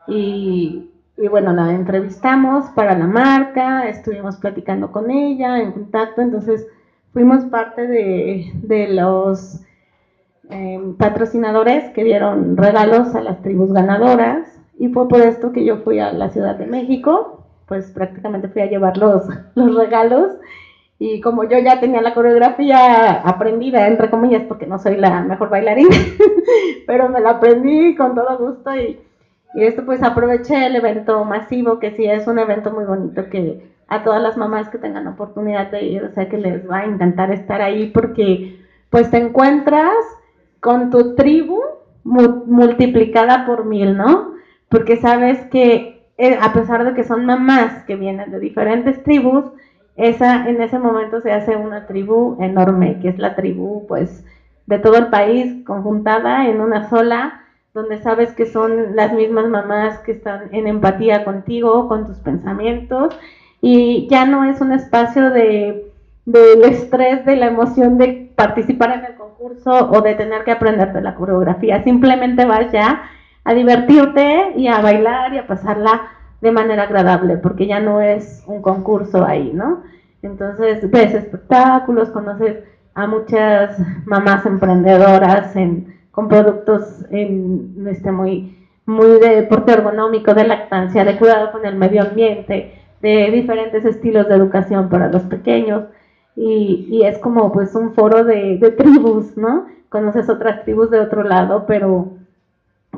Y y bueno, la entrevistamos para la marca, estuvimos platicando con ella en contacto, entonces fuimos parte de, de los em, patrocinadores que dieron regalos a las tribus ganadoras y fue por esto que yo fui a la Ciudad de México, pues prácticamente fui a llevar los, los regalos y como yo ya tenía la coreografía aprendida, entre comillas, porque no soy la mejor bailarina, [LAUGHS] pero me la aprendí con todo gusto y y esto pues aproveché el evento masivo, que sí es un evento muy bonito que a todas las mamás que tengan oportunidad de ir, o sea que les va a encantar estar ahí porque pues te encuentras con tu tribu multiplicada por mil, ¿no? Porque sabes que eh, a pesar de que son mamás que vienen de diferentes tribus, esa en ese momento se hace una tribu enorme, que es la tribu pues de todo el país conjuntada en una sola donde sabes que son las mismas mamás que están en empatía contigo, con tus pensamientos, y ya no es un espacio de del estrés, de la emoción de participar en el concurso o de tener que aprenderte la coreografía. Simplemente vas ya a divertirte y a bailar y a pasarla de manera agradable, porque ya no es un concurso ahí, ¿no? Entonces ves espectáculos, conoces a muchas mamás emprendedoras en con productos en, este, muy, muy de deporte ergonómico, de lactancia, de cuidado con el medio ambiente, de diferentes estilos de educación para los pequeños. Y, es como pues un foro de, de, tribus, ¿no? Conoces otras tribus de otro lado, pero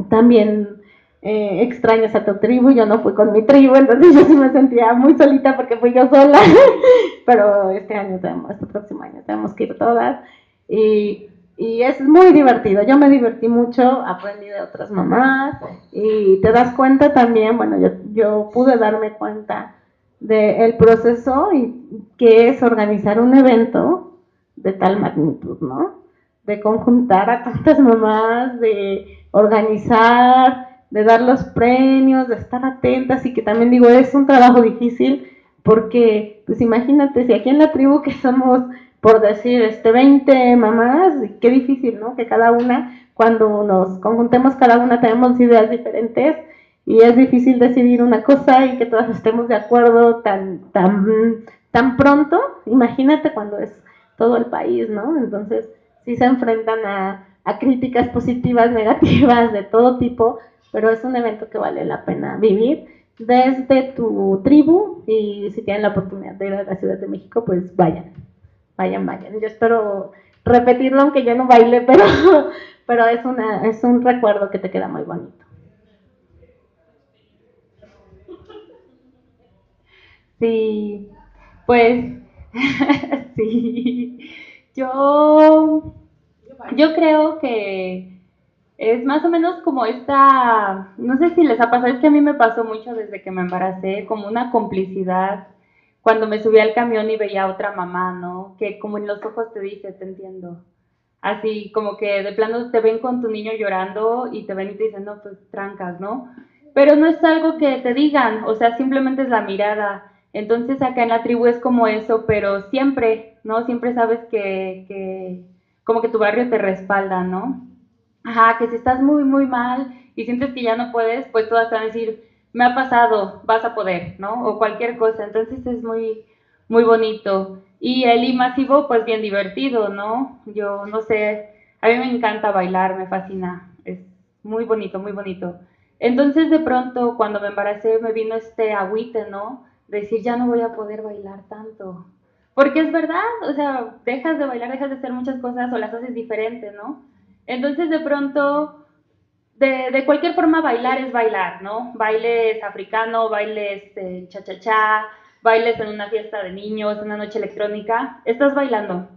también eh, extrañas a tu tribu, yo no fui con mi tribu, entonces yo sí me sentía muy solita porque fui yo sola, [LAUGHS] pero este año tenemos, este próximo año tenemos que ir todas. Y y es muy divertido. Yo me divertí mucho, aprendí de otras mamás y te das cuenta también, bueno, yo, yo pude darme cuenta del proceso y que es organizar un evento de tal magnitud, ¿no? De conjuntar a tantas mamás, de organizar, de dar los premios, de estar atentas y que también digo, es un trabajo difícil porque, pues imagínate, si aquí en la tribu que somos, por decir, este 20 mamás, qué difícil, ¿no? Que cada una, cuando nos conjuntemos, cada una tenemos ideas diferentes y es difícil decidir una cosa y que todas estemos de acuerdo tan, tan, tan pronto. Imagínate cuando es todo el país, ¿no? Entonces, sí se enfrentan a, a críticas positivas, [LAUGHS] negativas, de todo tipo, pero es un evento que vale la pena vivir desde tu tribu y si tienen la oportunidad de ir a la Ciudad de México, pues vayan, vayan, vayan. Yo espero repetirlo aunque yo no baile, [LAUGHS] pero, pero es, una, es un recuerdo que te queda muy bonito. Sí, pues [LAUGHS] sí. Yo, yo creo que es más o menos como esta, no sé si les ha pasado, es que a mí me pasó mucho desde que me embaracé, como una complicidad cuando me subí al camión y veía a otra mamá, ¿no? Que como en los ojos te dice, te entiendo. Así como que de plano te ven con tu niño llorando y te ven y te dicen, no, pues trancas, ¿no? Pero no es algo que te digan, o sea, simplemente es la mirada. Entonces acá en la tribu es como eso, pero siempre, ¿no? Siempre sabes que, que como que tu barrio te respalda, ¿no? Ajá, que si estás muy, muy mal y sientes que ya no puedes, pues todas te van a decir, me ha pasado, vas a poder, ¿no? O cualquier cosa. Entonces es muy, muy bonito. Y el I masivo, pues bien divertido, ¿no? Yo no sé, a mí me encanta bailar, me fascina. Es muy bonito, muy bonito. Entonces de pronto cuando me embaracé me vino este agüite, ¿no? decir, ya no voy a poder bailar tanto. Porque es verdad, o sea, dejas de bailar, dejas de hacer muchas cosas o las haces diferente, ¿no? Entonces de pronto, de, de cualquier forma bailar es bailar, ¿no? Bailes africano, bailes eh, cha-cha-cha, bailes en una fiesta de niños, una noche electrónica, estás bailando.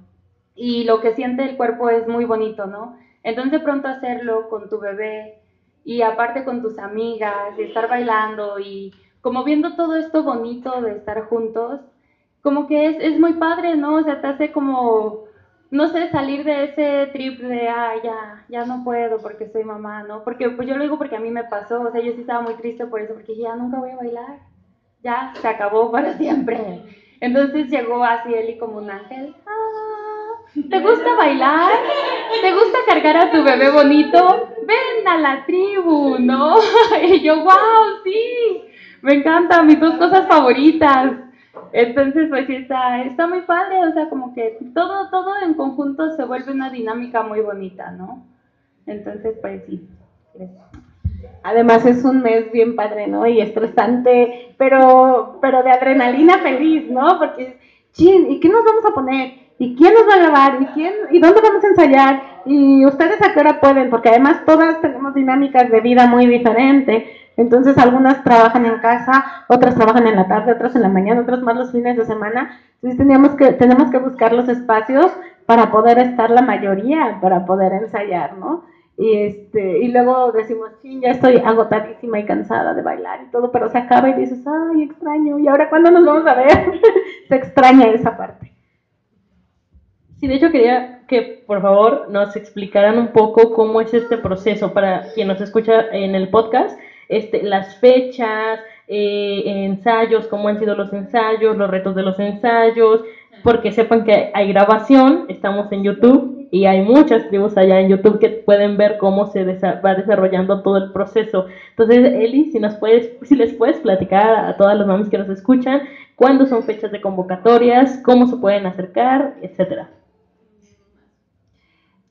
Y lo que siente el cuerpo es muy bonito, ¿no? Entonces de pronto hacerlo con tu bebé y aparte con tus amigas y estar bailando y como viendo todo esto bonito de estar juntos, como que es, es muy padre, ¿no? O sea, te hace como, no sé, salir de ese trip de, ah, ya, ya no puedo porque soy mamá, ¿no? Porque pues yo lo digo porque a mí me pasó, o sea, yo sí estaba muy triste por eso, porque ya nunca voy a bailar, ya se acabó para [LAUGHS] siempre. Entonces llegó así y como un ángel, ah, ¿te gusta bailar? ¿Te gusta cargar a tu bebé bonito? Ven a la tribu, ¿no? [LAUGHS] Y yo, wow, sí me encanta, mis dos cosas favoritas. Entonces, pues sí, está, está muy padre, o sea, como que todo, todo en conjunto se vuelve una dinámica muy bonita, ¿no? Entonces, pues sí. Además es un mes bien padre, ¿no? Y estresante, pero, pero de adrenalina feliz, ¿no? Porque, chin, ¿y qué nos vamos a poner? ¿Y quién nos va a grabar? ¿Y quién? ¿Y dónde vamos a ensayar? ¿Y ustedes a qué hora pueden? Porque además todas tenemos dinámicas de vida muy diferentes. Entonces algunas trabajan en casa, otras trabajan en la tarde, otras en la mañana, otras más los fines de semana. Entonces teníamos que, tenemos que buscar los espacios para poder estar la mayoría, para poder ensayar, ¿no? Y, este, y luego decimos, sí, ya estoy agotadísima y cansada de bailar y todo, pero se acaba y dices, ay, extraño, ¿y ahora cuándo nos vamos a ver? [LAUGHS] se extraña esa parte. Sí, de hecho quería que por favor nos explicaran un poco cómo es este proceso para quien nos escucha en el podcast este, las fechas, eh, ensayos, cómo han sido los ensayos, los retos de los ensayos, porque sepan que hay grabación, estamos en YouTube y hay muchas tribus allá en YouTube que pueden ver cómo se va desarrollando todo el proceso. Entonces, Eli, si nos puedes, si les puedes platicar a todas las mamás que nos escuchan, cuándo son fechas de convocatorias, cómo se pueden acercar, etcétera.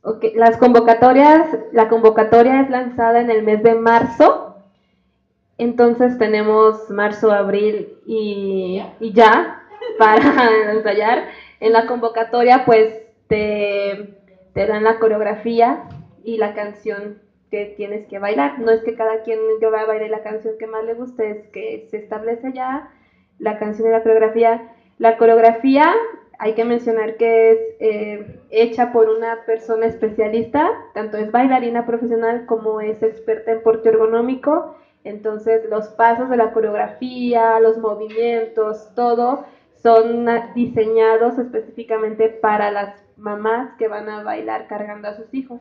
Okay, las convocatorias, la convocatoria es lanzada en el mes de marzo entonces tenemos marzo, abril y, ya para [LAUGHS] ensayar. En la convocatoria pues te, te, dan la coreografía y la canción que tienes que bailar. No es que cada quien yo vaya a bailar la canción que más le guste, es que se establece ya la canción y la coreografía. La coreografía hay que mencionar que es eh, hecha por una persona especialista, tanto es bailarina profesional como es experta en porte ergonómico Entonces los pasos de la coreografía, los movimientos, todo son diseñados específicamente para las mamás que van a bailar cargando a sus hijos.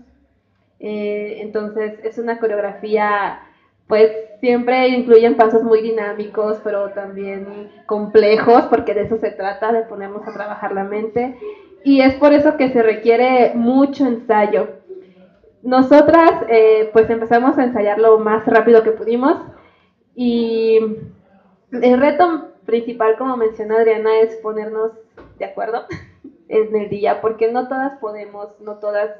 Eh, entonces es una coreografía, pues siempre incluyen pasos muy dinámicos, pero también complejos, porque de eso se trata, de ponernos a trabajar la mente. Y es por eso que se requiere mucho ensayo. Nosotras eh, pues empezamos a ensayar lo más rápido que pudimos y el reto principal, como mencionó Adriana, es ponernos de acuerdo [LAUGHS] en el día, porque no todas podemos, no todas,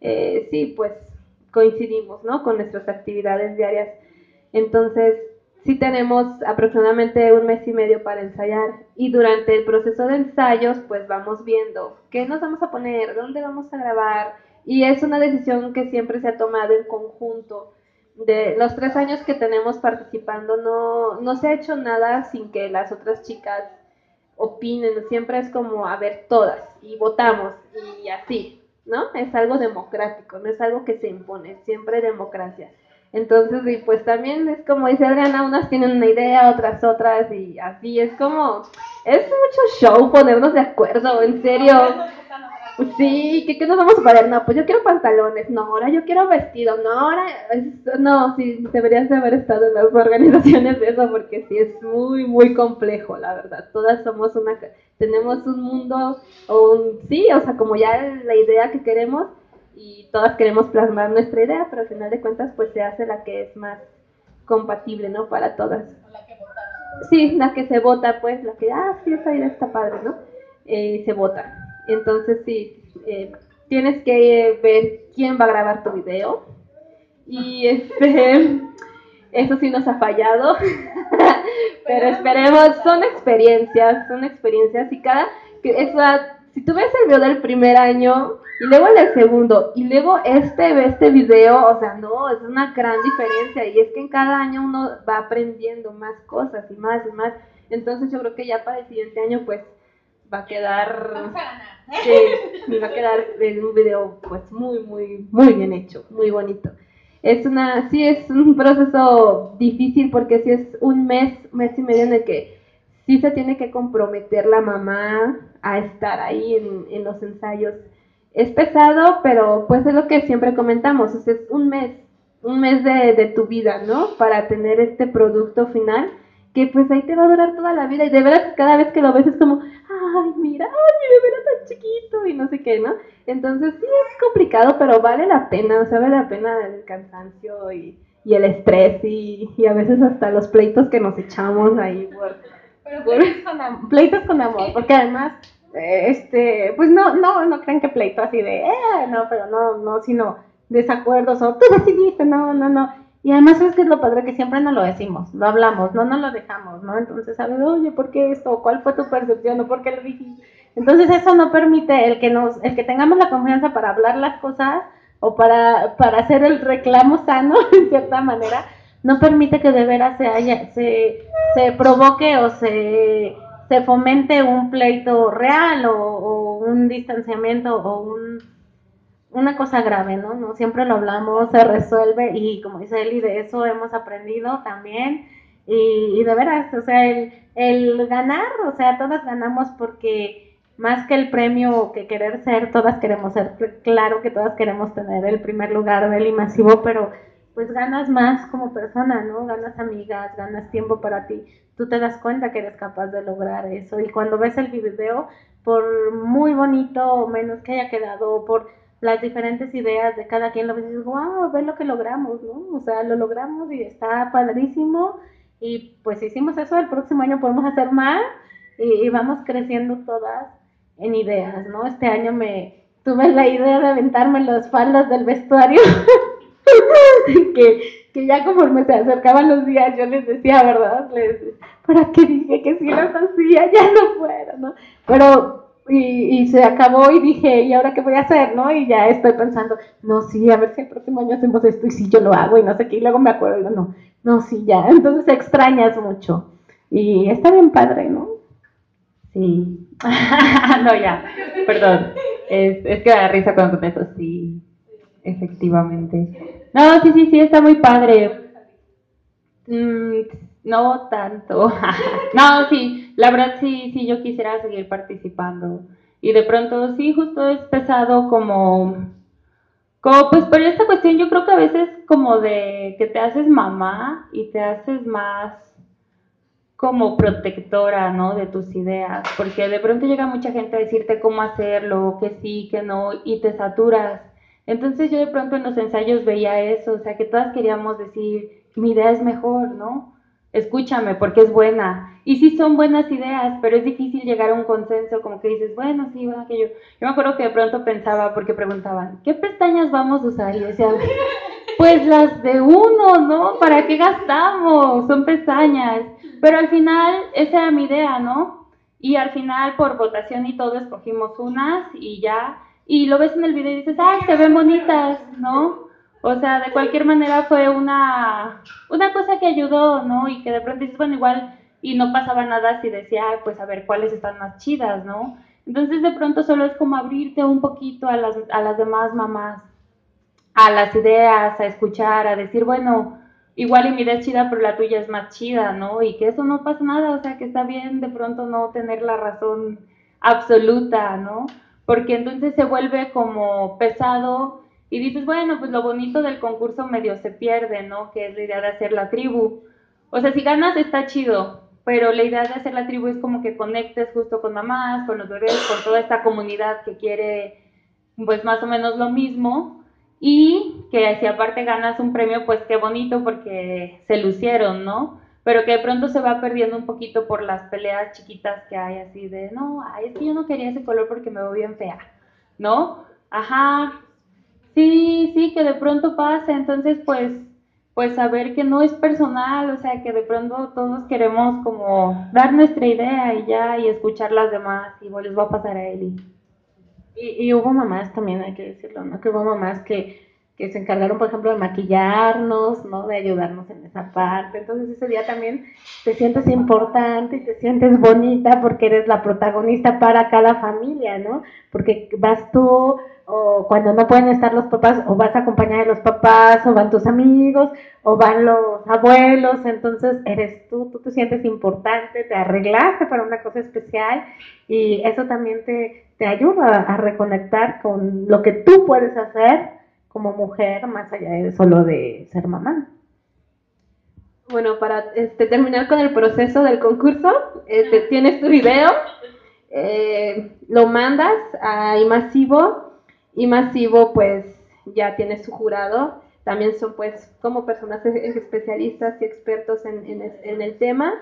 eh, sí, pues coincidimos, ¿no? Con nuestras actividades diarias. Entonces, sí tenemos aproximadamente un mes y medio para ensayar y durante el proceso de ensayos, pues vamos viendo qué nos vamos a poner, dónde vamos a grabar y es una decisión que siempre se ha tomado en conjunto de los tres años que tenemos participando no, no se ha hecho nada sin que las otras chicas opinen, siempre es como a ver todas y votamos y así, ¿no? Es algo democrático, no es algo que se impone, siempre democracia. Entonces, y pues también es como dice Adriana, unas tienen una idea, otras otras y así, es como, es mucho show ponernos de acuerdo, en serio. Sí, ¿qué, ¿qué, nos vamos a poner? No, pues yo quiero pantalones, no, ahora yo quiero vestido, no, ahora, no, sí, deberías de haber estado en las [LAUGHS] organizaciones de eso porque sí es muy, muy complejo, la verdad. Todas somos una, tenemos un mundo, o un, sí, o sea, como ya la idea que queremos y todas queremos plasmar nuestra idea, pero al final de cuentas pues se hace la que es más compatible, ¿no? Para todas. La que Sí, la que se vota, pues, la que, ah, sí, esa idea está padre, ¿no? Eh, se vota. Entonces sí, eh, tienes que ver quién va a grabar tu video. Y [LAUGHS] este, eso sí nos ha fallado. [LAUGHS] Pero esperemos, son experiencias, son experiencias. Y cada, si tú ves el video del primer año y luego el del segundo y luego este, este video, o sea, no, es una gran diferencia. Y es que en cada año uno va aprendiendo más cosas y más y más. Entonces yo creo que ya para el siguiente año, pues va a quedar sí, va a quedar en un video pues muy muy muy bien hecho muy bonito. Es una sí es un proceso difícil porque sí es un mes mes y medio en el que sí se tiene que comprometer la mamá a estar ahí en, en los ensayos. Es pesado pero pues es lo que siempre comentamos es un mes un mes de, de tu vida no para tener este producto final que pues ahí te va a durar toda la vida y de verdad cada vez que lo ves es como, ay, mira, ay, mi bebé era tan chiquito y no sé qué, ¿no? Entonces sí es complicado, pero vale la pena, o sea, vale la pena el cansancio y, y el estrés y, y, a veces hasta los pleitos que nos echamos ahí por... Pero pleitos, con amor, pleitos con amor, porque además, eh, este, pues no, no, no creen que pleito así de, eh, no, pero no, no, sino desacuerdos o tú decidiste, no, no, no y además es que es lo padre que siempre no lo decimos, lo hablamos, no nos lo dejamos, ¿no? Entonces, ¿sabes? Oye, ¿por qué esto? ¿Cuál fue tu percepción? ¿O por qué lo dijiste? Entonces eso no permite el que nos, el que tengamos la confianza para hablar las cosas o para, para hacer el reclamo sano, [LAUGHS] en cierta manera, no permite que de veras se haya, se, se provoque o se, se fomente un pleito real o, o un distanciamiento o un una cosa grave, ¿no? ¿no? Siempre lo hablamos, se resuelve y como dice Eli, de eso hemos aprendido también. Y, de veras, o sea, el, el, ganar, o sea, todas ganamos porque más que el premio que querer ser, todas queremos ser, claro que todas queremos tener el primer lugar del masivo, pero pues ganas más como persona, ¿no? Ganas amigas, ganas tiempo para ti. Tú te das cuenta que eres capaz de lograr eso y cuando ves el video, por muy bonito o menos que haya quedado, por las diferentes ideas de cada quien, lo ves y dices, wow, ve lo que logramos, ¿no? O sea, lo logramos y está padrísimo. Y pues hicimos eso, el próximo año podemos hacer más y, vamos creciendo todas en ideas, ¿no? Este año me tuve la idea de aventarme las faldas del vestuario, [LAUGHS] que, que ya conforme se acercaban los días yo les decía, ¿verdad? Les, ¿para qué dije que si las hacía? Ya no puedo, ¿no? Pero y, y, se acabó y dije, ¿y ahora qué voy a hacer? ¿no? Y ya estoy pensando, no, sí, a ver si el próximo año hacemos esto y si yo lo hago y no sé qué, y luego me acuerdo, no, no, sí, ya. [LAUGHS] Entonces extrañas mucho. Y está bien padre, ¿no? Sí. [LAUGHS] no, ya, perdón. Es, es que da risa cuando contesto, sí, efectivamente. No, sí, sí, sí, está muy padre. Mm, no tanto. [LAUGHS] no, sí, la verdad sí, sí, yo quisiera seguir participando. Y de pronto sí, justo es pesado como, como pues por esta cuestión yo creo que a veces como de que te haces mamá y te haces más como protectora, ¿no? De tus ideas, porque de pronto llega mucha gente a decirte cómo hacerlo, que sí, que no, y te saturas. Entonces yo de pronto en los ensayos veía eso, o sea, que todas queríamos decir, mi idea es mejor, ¿no? Escúchame porque es buena. Y sí son buenas ideas, pero es difícil llegar a un consenso, como que dices, bueno, sí, bueno, aquello. Yo me acuerdo que de pronto pensaba, porque preguntaban, ¿qué pestañas vamos a usar? Y decía, [LAUGHS] pues las de uno, ¿no? ¿Para qué gastamos? Son pestañas. Pero al final, esa era mi idea, ¿no? Y al final, por votación y todo, escogimos unas y ya. Y lo ves en el video y dices, ¡ay, se ven bonitas! ¿No? O sea, de cualquier manera fue una, una cosa que ayudó, ¿no? Y que de pronto dices, bueno, igual, y no pasaba nada si decía, pues a ver cuáles están más chidas, ¿no? Entonces de pronto solo es como abrirte un poquito a las, a las demás mamás, a las ideas, a escuchar, a decir, bueno, igual y mi idea es chida, pero la tuya es más chida, ¿no? Y que eso no pasa nada, o sea, que está bien de pronto no tener la razón absoluta, ¿no? Porque entonces se vuelve como pesado y dices, bueno, pues lo bonito del concurso medio se pierde, ¿no? Que es la idea de hacer la tribu. O sea, si ganas está chido, pero la idea de hacer la tribu es como que conectes justo con mamás, con los bebés, con toda esta comunidad que quiere pues más o menos lo mismo y que si aparte ganas un premio, pues qué bonito porque se lucieron, ¿no? Pero que de pronto se va perdiendo un poquito por las peleas chiquitas que hay así de, no, ay, es que yo no quería ese color porque me veo bien fea, ¿no? Ajá, sí, sí, que de pronto pasa, entonces pues, pues saber que no es personal, o sea, que de pronto todos queremos como dar nuestra idea y ya, y escuchar las demás, y les va a pasar a Eli. Y, y, hubo mamás también, hay que decirlo, ¿no? Que hubo mamás que, que, se encargaron, por ejemplo, de maquillarnos, ¿no? De ayudarnos en esa parte. Entonces ese día también te sientes importante y te sientes bonita porque eres la protagonista para cada familia, ¿no? Porque vas tú o cuando no pueden estar los papás, o vas a acompañar a los papás, o van tus amigos, o van los abuelos, entonces eres tú, tú te sientes importante, te arreglaste para una cosa especial y eso también te, te ayuda a reconectar con lo que tú puedes hacer como mujer, más allá de solo de ser mamá. Bueno, para este, terminar con el proceso del concurso, este, tienes tu video, eh, lo mandas a Imasivo y Masivo pues ya tiene su jurado, también son pues como personas e-, especialistas y expertos en, en, el tema.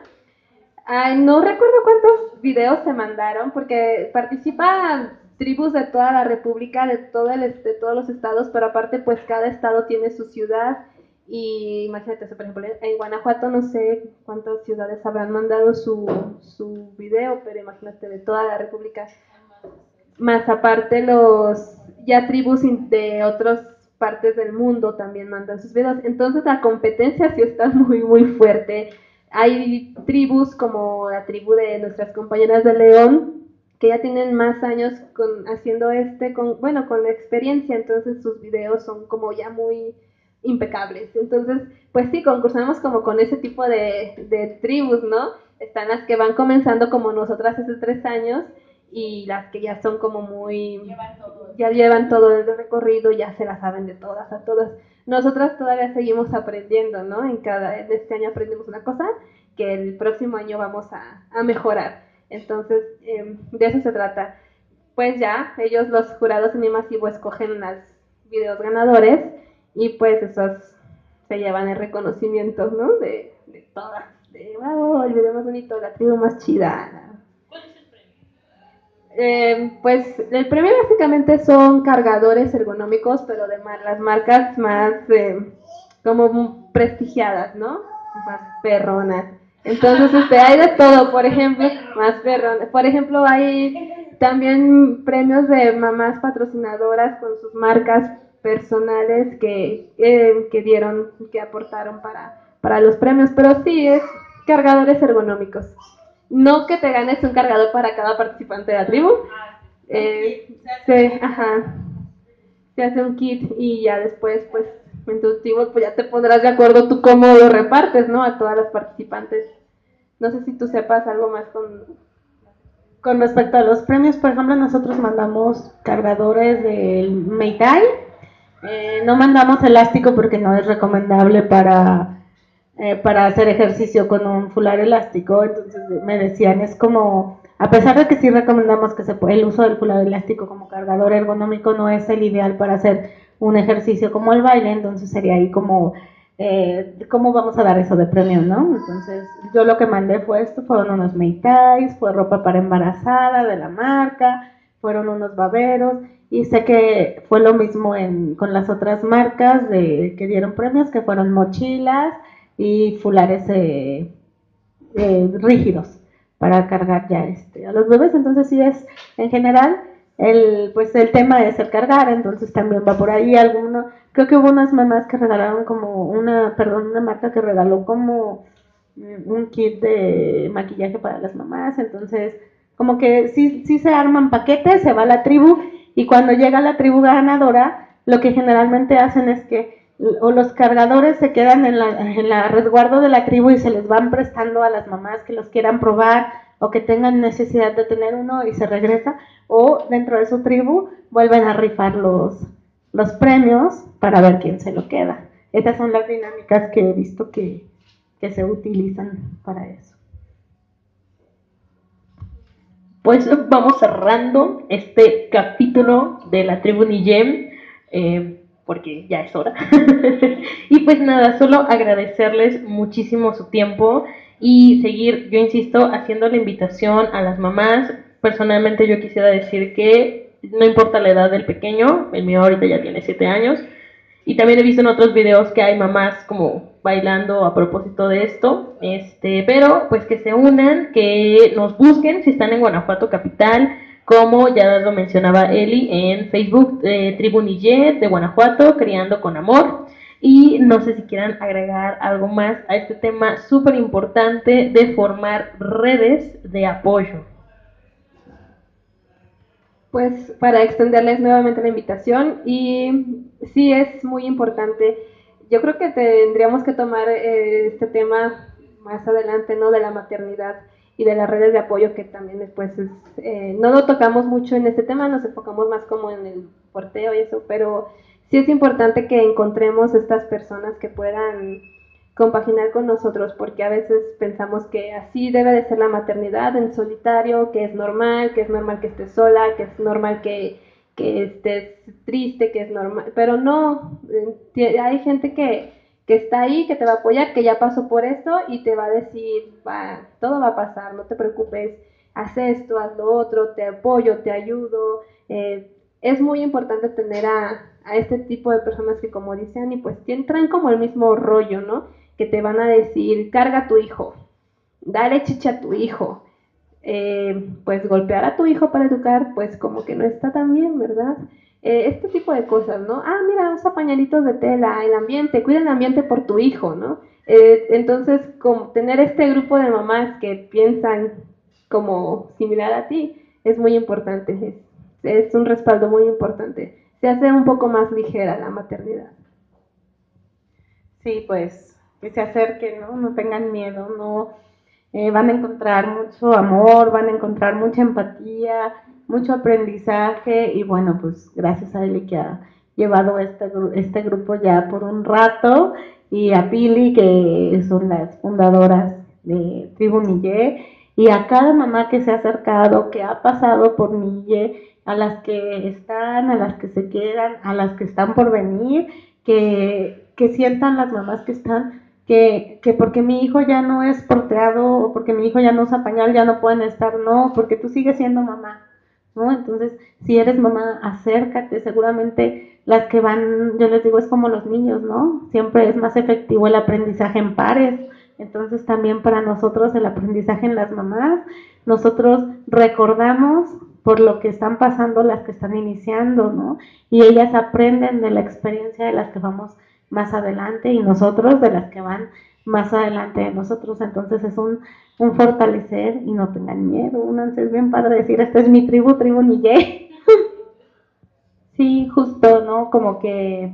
Ay, no recuerdo cuántos videos se mandaron porque participan tribus de toda la república, de, todo el, de todos los estados, pero aparte pues cada estado tiene su ciudad y imagínate, por ejemplo, en Guanajuato no sé cuántas ciudades habrán mandado su, su video, pero imagínate de toda la república. Más aparte los ya tribus de otras partes del mundo también mandan sus videos. Entonces la competencia sí está [LAUGHS] muy, muy fuerte. Hay tribus como la tribu de nuestras compañeras de León, que ya tienen más años con, haciendo este, con, bueno, con la experiencia, entonces sus videos son como ya muy impecables. Entonces, pues sí, concursamos como con ese tipo de, de tribus, ¿no? Están las que van comenzando como nosotras hace tres años y las que ya son como muy ya llevan todo el recorrido ya se la saben de todas a todas. Nosotras todavía seguimos aprendiendo no en cada en este año aprendimos una cosa que el próximo año vamos a, a mejorar. Entonces em, de eso se trata. Pues ya ellos los jurados en masivo escogen los videos ganadores y pues esos se llevan el reconocimiento no de, de todas de wow el video más bonito la tribu más chida eh, pues el premio básicamente son cargadores ergonómicos, pero de las marcas más eh, como prestigiadas, ¿no? Más perronas. Entonces, este, hay de todo, por ejemplo, más perronas. Por ejemplo, hay también premios de mamás patrocinadoras con sus marcas personales que, eh, que dieron, que aportaron para, para los premios, pero sí es cargadores ergonómicos. No que te ganes un cargador para cada participante de la tribu. Eh, se, ajá, se hace un kit y ya después pues en tu tribu, pues ya te pondrás de acuerdo tú cómo lo repartes, ¿no? A todas las participantes. No sé si tú sepas algo más con... Con respecto a los premios, por ejemplo, nosotros mandamos cargadores del Meitai. Eh, no mandamos elástico porque no es recomendable para, eh, para hacer ejercicio con un fular elástico. Entonces me decían, es como, a pesar de que sí recomendamos que se, el uso del fular elástico como cargador ergonómico no es el ideal para hacer un ejercicio como el baile, entonces sería ahí como eh, ¿cómo vamos a dar eso de premio, no? Entonces, yo lo que mandé fue esto, fueron unos meitais, fue ropa para embarazada de la marca, fueron unos baberos, y sé que fue lo mismo con las otras marcas que dieron premios, que fueron mochilas y fulares eh, eh, rígidos para cargar ya este, a los bebés, entonces sí es, en general, el, pues el tema es el cargar, entonces también va por ahí. Alguno, creo que hubo unas mamás que regalaron como una, perdón, una marca que regaló como un kit de maquillaje para las mamás, entonces como que sí, sí se arman paquetes, se va a la tribu y cuando llega la tribu ganadora, lo que generalmente hacen es que o los cargadores se quedan en la, en la resguardo de la tribu y se les van prestando a las mamás que los quieran probar o que tengan necesidad de tener uno y se regresa, o dentro de su tribu vuelven a rifar los, los premios para ver quién se lo queda. Esas son las dinámicas que he visto que, que se utilizan para eso. Pues vamos cerrando este capítulo de la tribu Niyem, eh, porque ya es hora. [LAUGHS] y pues nada, solo agradecerles muchísimo su tiempo y seguir, yo insisto, haciendo la invitación a las mamás. Personalmente yo quisiera decir que no importa la edad del pequeño, el mío ahorita ya tiene 7 años, y también he visto en otros videos que hay mamás como bailando a propósito de esto, este, pero pues que se unan, que nos busquen si están en Guanajuato capital, como ya lo mencionaba Eli en Facebook, eh, Tribu de Guanajuato, Criando con Amor. Y no sé si quieran agregar algo más a este tema súper importante de formar redes de apoyo. Pues para extenderles nuevamente la invitación y sí es muy importante. Yo creo que tendríamos que tomar eh, este tema más adelante, ¿no? De la maternidad y de las redes de apoyo que también después eh, no lo tocamos mucho en este tema, nos enfocamos más como en el porteo y eso, pero sí es importante que encontremos estas personas que puedan compaginar con nosotros, porque a veces pensamos que así debe de ser la maternidad en solitario, que es normal, que es normal que estés sola, que es normal que, que estés triste, que es normal, pero no, eh, hay gente que, que está ahí, que te va a apoyar, que ya pasó por esto y te va a decir, va, todo va a pasar, no te preocupes, haz esto, haz lo otro, te apoyo, te ayudo. Eh, es muy importante tener a, a este tipo de personas que como dicen y pues traen como el mismo rollo, ¿no? Que te van a decir, carga a tu hijo, dale chicha a tu hijo, eh, pues golpear a tu hijo para educar, pues como que no está tan bien, ¿verdad? Eh, este tipo de cosas, ¿no? Ah, mira, usa pañalitos de tela, el ambiente, cuida el ambiente por tu hijo, ¿no? Eh, entonces, como tener este grupo de mamás que piensan como similar a ti es muy importante, es un respaldo muy importante se hace un poco más ligera la maternidad. Sí, pues que se acerquen, ¿no? No tengan miedo, no eh, van a encontrar mucho amor, van a encontrar mucha empatía, mucho aprendizaje y bueno, pues gracias a Eli que ha llevado este, este grupo ya por un rato y a Pili que son las fundadoras de Tribu Nille y a cada mamá que se ha acercado, que ha pasado por Nille a las que están, a las que se quedan, a las que están por venir, que, que sientan las mamás que están, que, que porque mi hijo ya no es porteado o porque mi hijo ya no usa pañal ya no pueden estar, no, porque tú sigues siendo mamá, ¿no? Entonces, si eres mamá, acércate, seguramente las que van, yo les digo, es como los niños, ¿no? Siempre es más efectivo el aprendizaje en pares, entonces también para nosotros el aprendizaje en las mamás, nosotros recordamos por lo que están pasando las que están iniciando, ¿no? Y ellas aprenden de la experiencia de las que vamos más adelante y nosotros de las que van más adelante de nosotros. Entonces es un, un fortalecer y no tengan miedo. Únanse, es bien padre decir, esta es mi tribu, tribu Nille. [LAUGHS] sí, justo, ¿no? Como que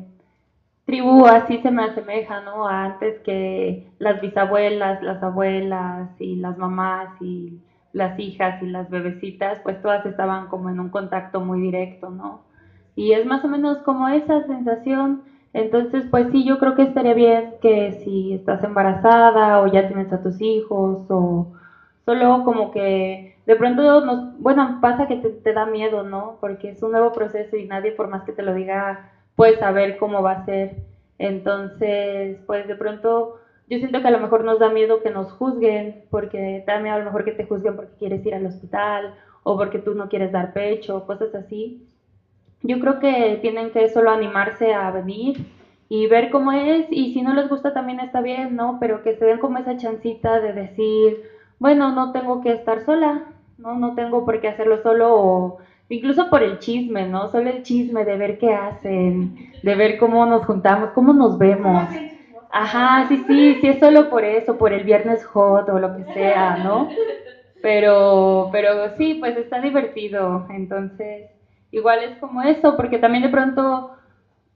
tribu así se me asemeja, ¿no? A antes que las bisabuelas, las abuelas y las mamás y las hijas y las bebecitas, pues todas estaban como en un contacto muy directo, ¿no? Y es más o menos como esa sensación. Entonces, pues sí, yo creo que estaría bien que si estás embarazada o ya tienes a tus hijos o solo como que de pronto nos, bueno, pasa que te, da miedo, ¿no? Porque es un nuevo proceso y nadie por más que te lo diga puede saber cómo va a ser. Entonces, pues de pronto yo siento que a lo mejor nos da miedo que nos juzguen, porque da miedo a lo mejor que te juzguen porque quieres ir al hospital o porque tú no quieres dar pecho, cosas así. Yo creo que tienen que solo animarse a venir y ver cómo es y si no les gusta también está bien, ¿no? Pero que se den como esa chancita de decir, bueno, no tengo que estar sola, ¿no? No tengo por qué hacerlo solo o incluso por el chisme, ¿no? Solo el chisme de ver qué hacen, de ver cómo nos juntamos, cómo nos vemos. Ajá, sí, sí, sí es solo por eso, por el viernes hot o lo que sea, ¿no? Pero, pero sí, pues está divertido. Entonces, igual es como eso, porque también de pronto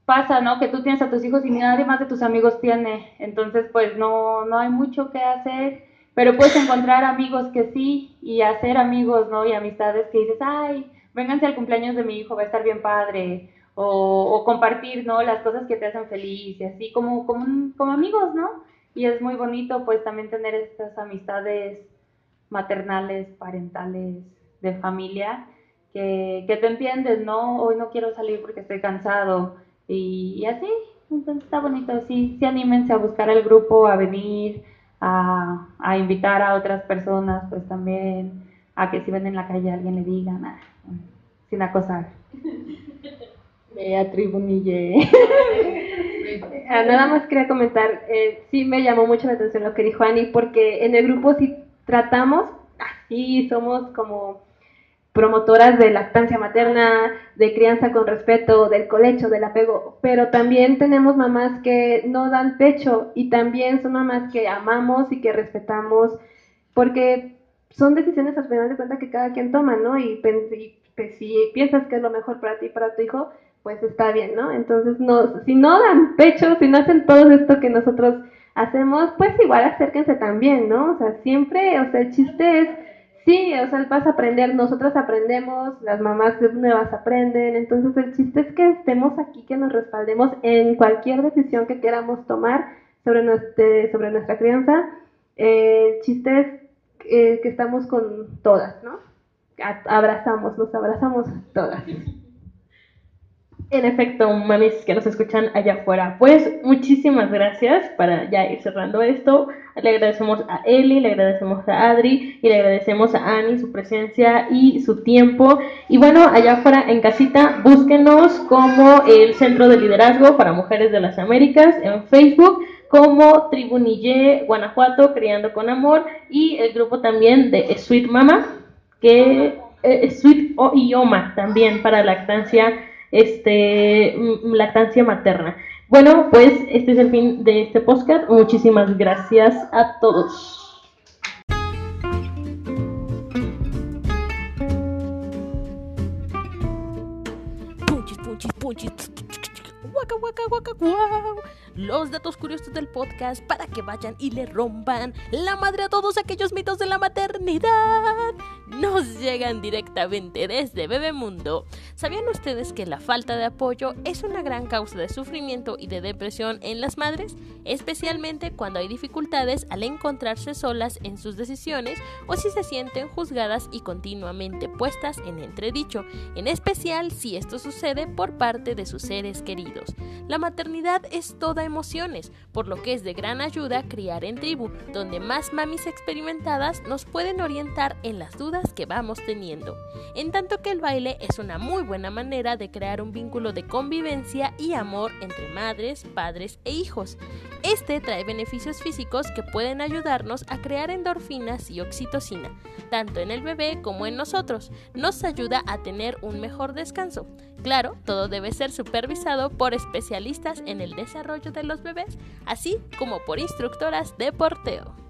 pasa, ¿no? Que tú tienes a tus hijos y nadie más de tus amigos tiene. Entonces, pues no, no hay mucho que hacer, pero puedes encontrar amigos que sí y hacer amigos, ¿no? Y amistades que dices, ay, vénganse al cumpleaños de mi hijo, va a estar bien padre o, compartir, ¿no? Las cosas que te hacen feliz y así como, como, como amigos, ¿no? Y es muy bonito pues también tener estas amistades maternales, parentales, de familia, que, que te entiendes, ¿no? Hoy no quiero salir porque estoy cansado y, así, entonces está bonito, sí, sí anímense a buscar el grupo, a venir, a, a invitar a otras personas, pues también, a que si ven en la calle alguien le diga, nada, sin acosar. [LAUGHS] a Tribunille. [LAUGHS] Ah, nada más quería comentar, eh, sí me llamó mucho la atención lo que dijo Ani, porque en el grupo sí tratamos, así somos como promotoras de lactancia materna, de crianza con respeto, del colecho, del apego, pero también tenemos mamás que no dan pecho y también son mamás que amamos y que respetamos, porque son decisiones al final de cuenta que cada quien toma, ¿no? Y, pues, si piensas que es lo mejor para ti y para tu hijo, pues está bien, ¿no? Entonces, no, si no dan pecho, si no hacen todo esto que nosotros hacemos, pues igual acérquense también, ¿no? O sea, siempre, o sea, el chiste es, sí, o sea, vas a aprender, nosotros aprendemos, las mamás nuevas aprenden, entonces el chiste es que estemos aquí, que nos respaldemos en cualquier decisión que queramos tomar sobre, nuestra, crianza. el chiste es eh, que estamos con todas, ¿no? Abrazamos, nos abrazamos todas. En efecto, mamis que nos escuchan allá afuera. Pues muchísimas gracias para ya ir cerrando esto. Le agradecemos a Eli, le agradecemos a Adri y le agradecemos a Ani su presencia y su tiempo. Y bueno, allá afuera en casita, búsquenos como el Centro de Liderazgo para Mujeres de las Américas en Facebook como Tribunille Guanajuato, Criando con Amor, y el grupo también de Sweet Mama, que eh, Sweet o Ioma también para lactancia este, lactancia materna. Bueno, pues este es el fin de este podcast. Muchísimas gracias a todos. Los datos curiosos del podcast para que vayan y le rompan la madre a todos aquellos mitos de la maternidad. Nos llegan directamente desde Bebemundo. ¿Sabían ustedes que la falta de apoyo es una gran causa de sufrimiento y de depresión en las madres? Especialmente cuando hay dificultades al encontrarse solas en sus decisiones o si se sienten juzgadas y continuamente puestas en entredicho, en especial si esto sucede por parte de sus seres queridos. La maternidad es toda emociones, por lo que es de gran ayuda criar en tribu, donde más mamis experimentadas nos pueden orientar en las dudas que vamos teniendo. En tanto que el baile es una muy buena manera de crear un vínculo de convivencia y amor entre madres, padres e hijos. Este trae beneficios físicos que pueden ayudarnos a crear endorfinas y oxitocina, tanto en el bebé como en nosotros. Nos ayuda a tener un mejor descanso. Claro, todo debe ser supervisado por especialistas en el desarrollo de los bebés, así como por instructoras de porteo.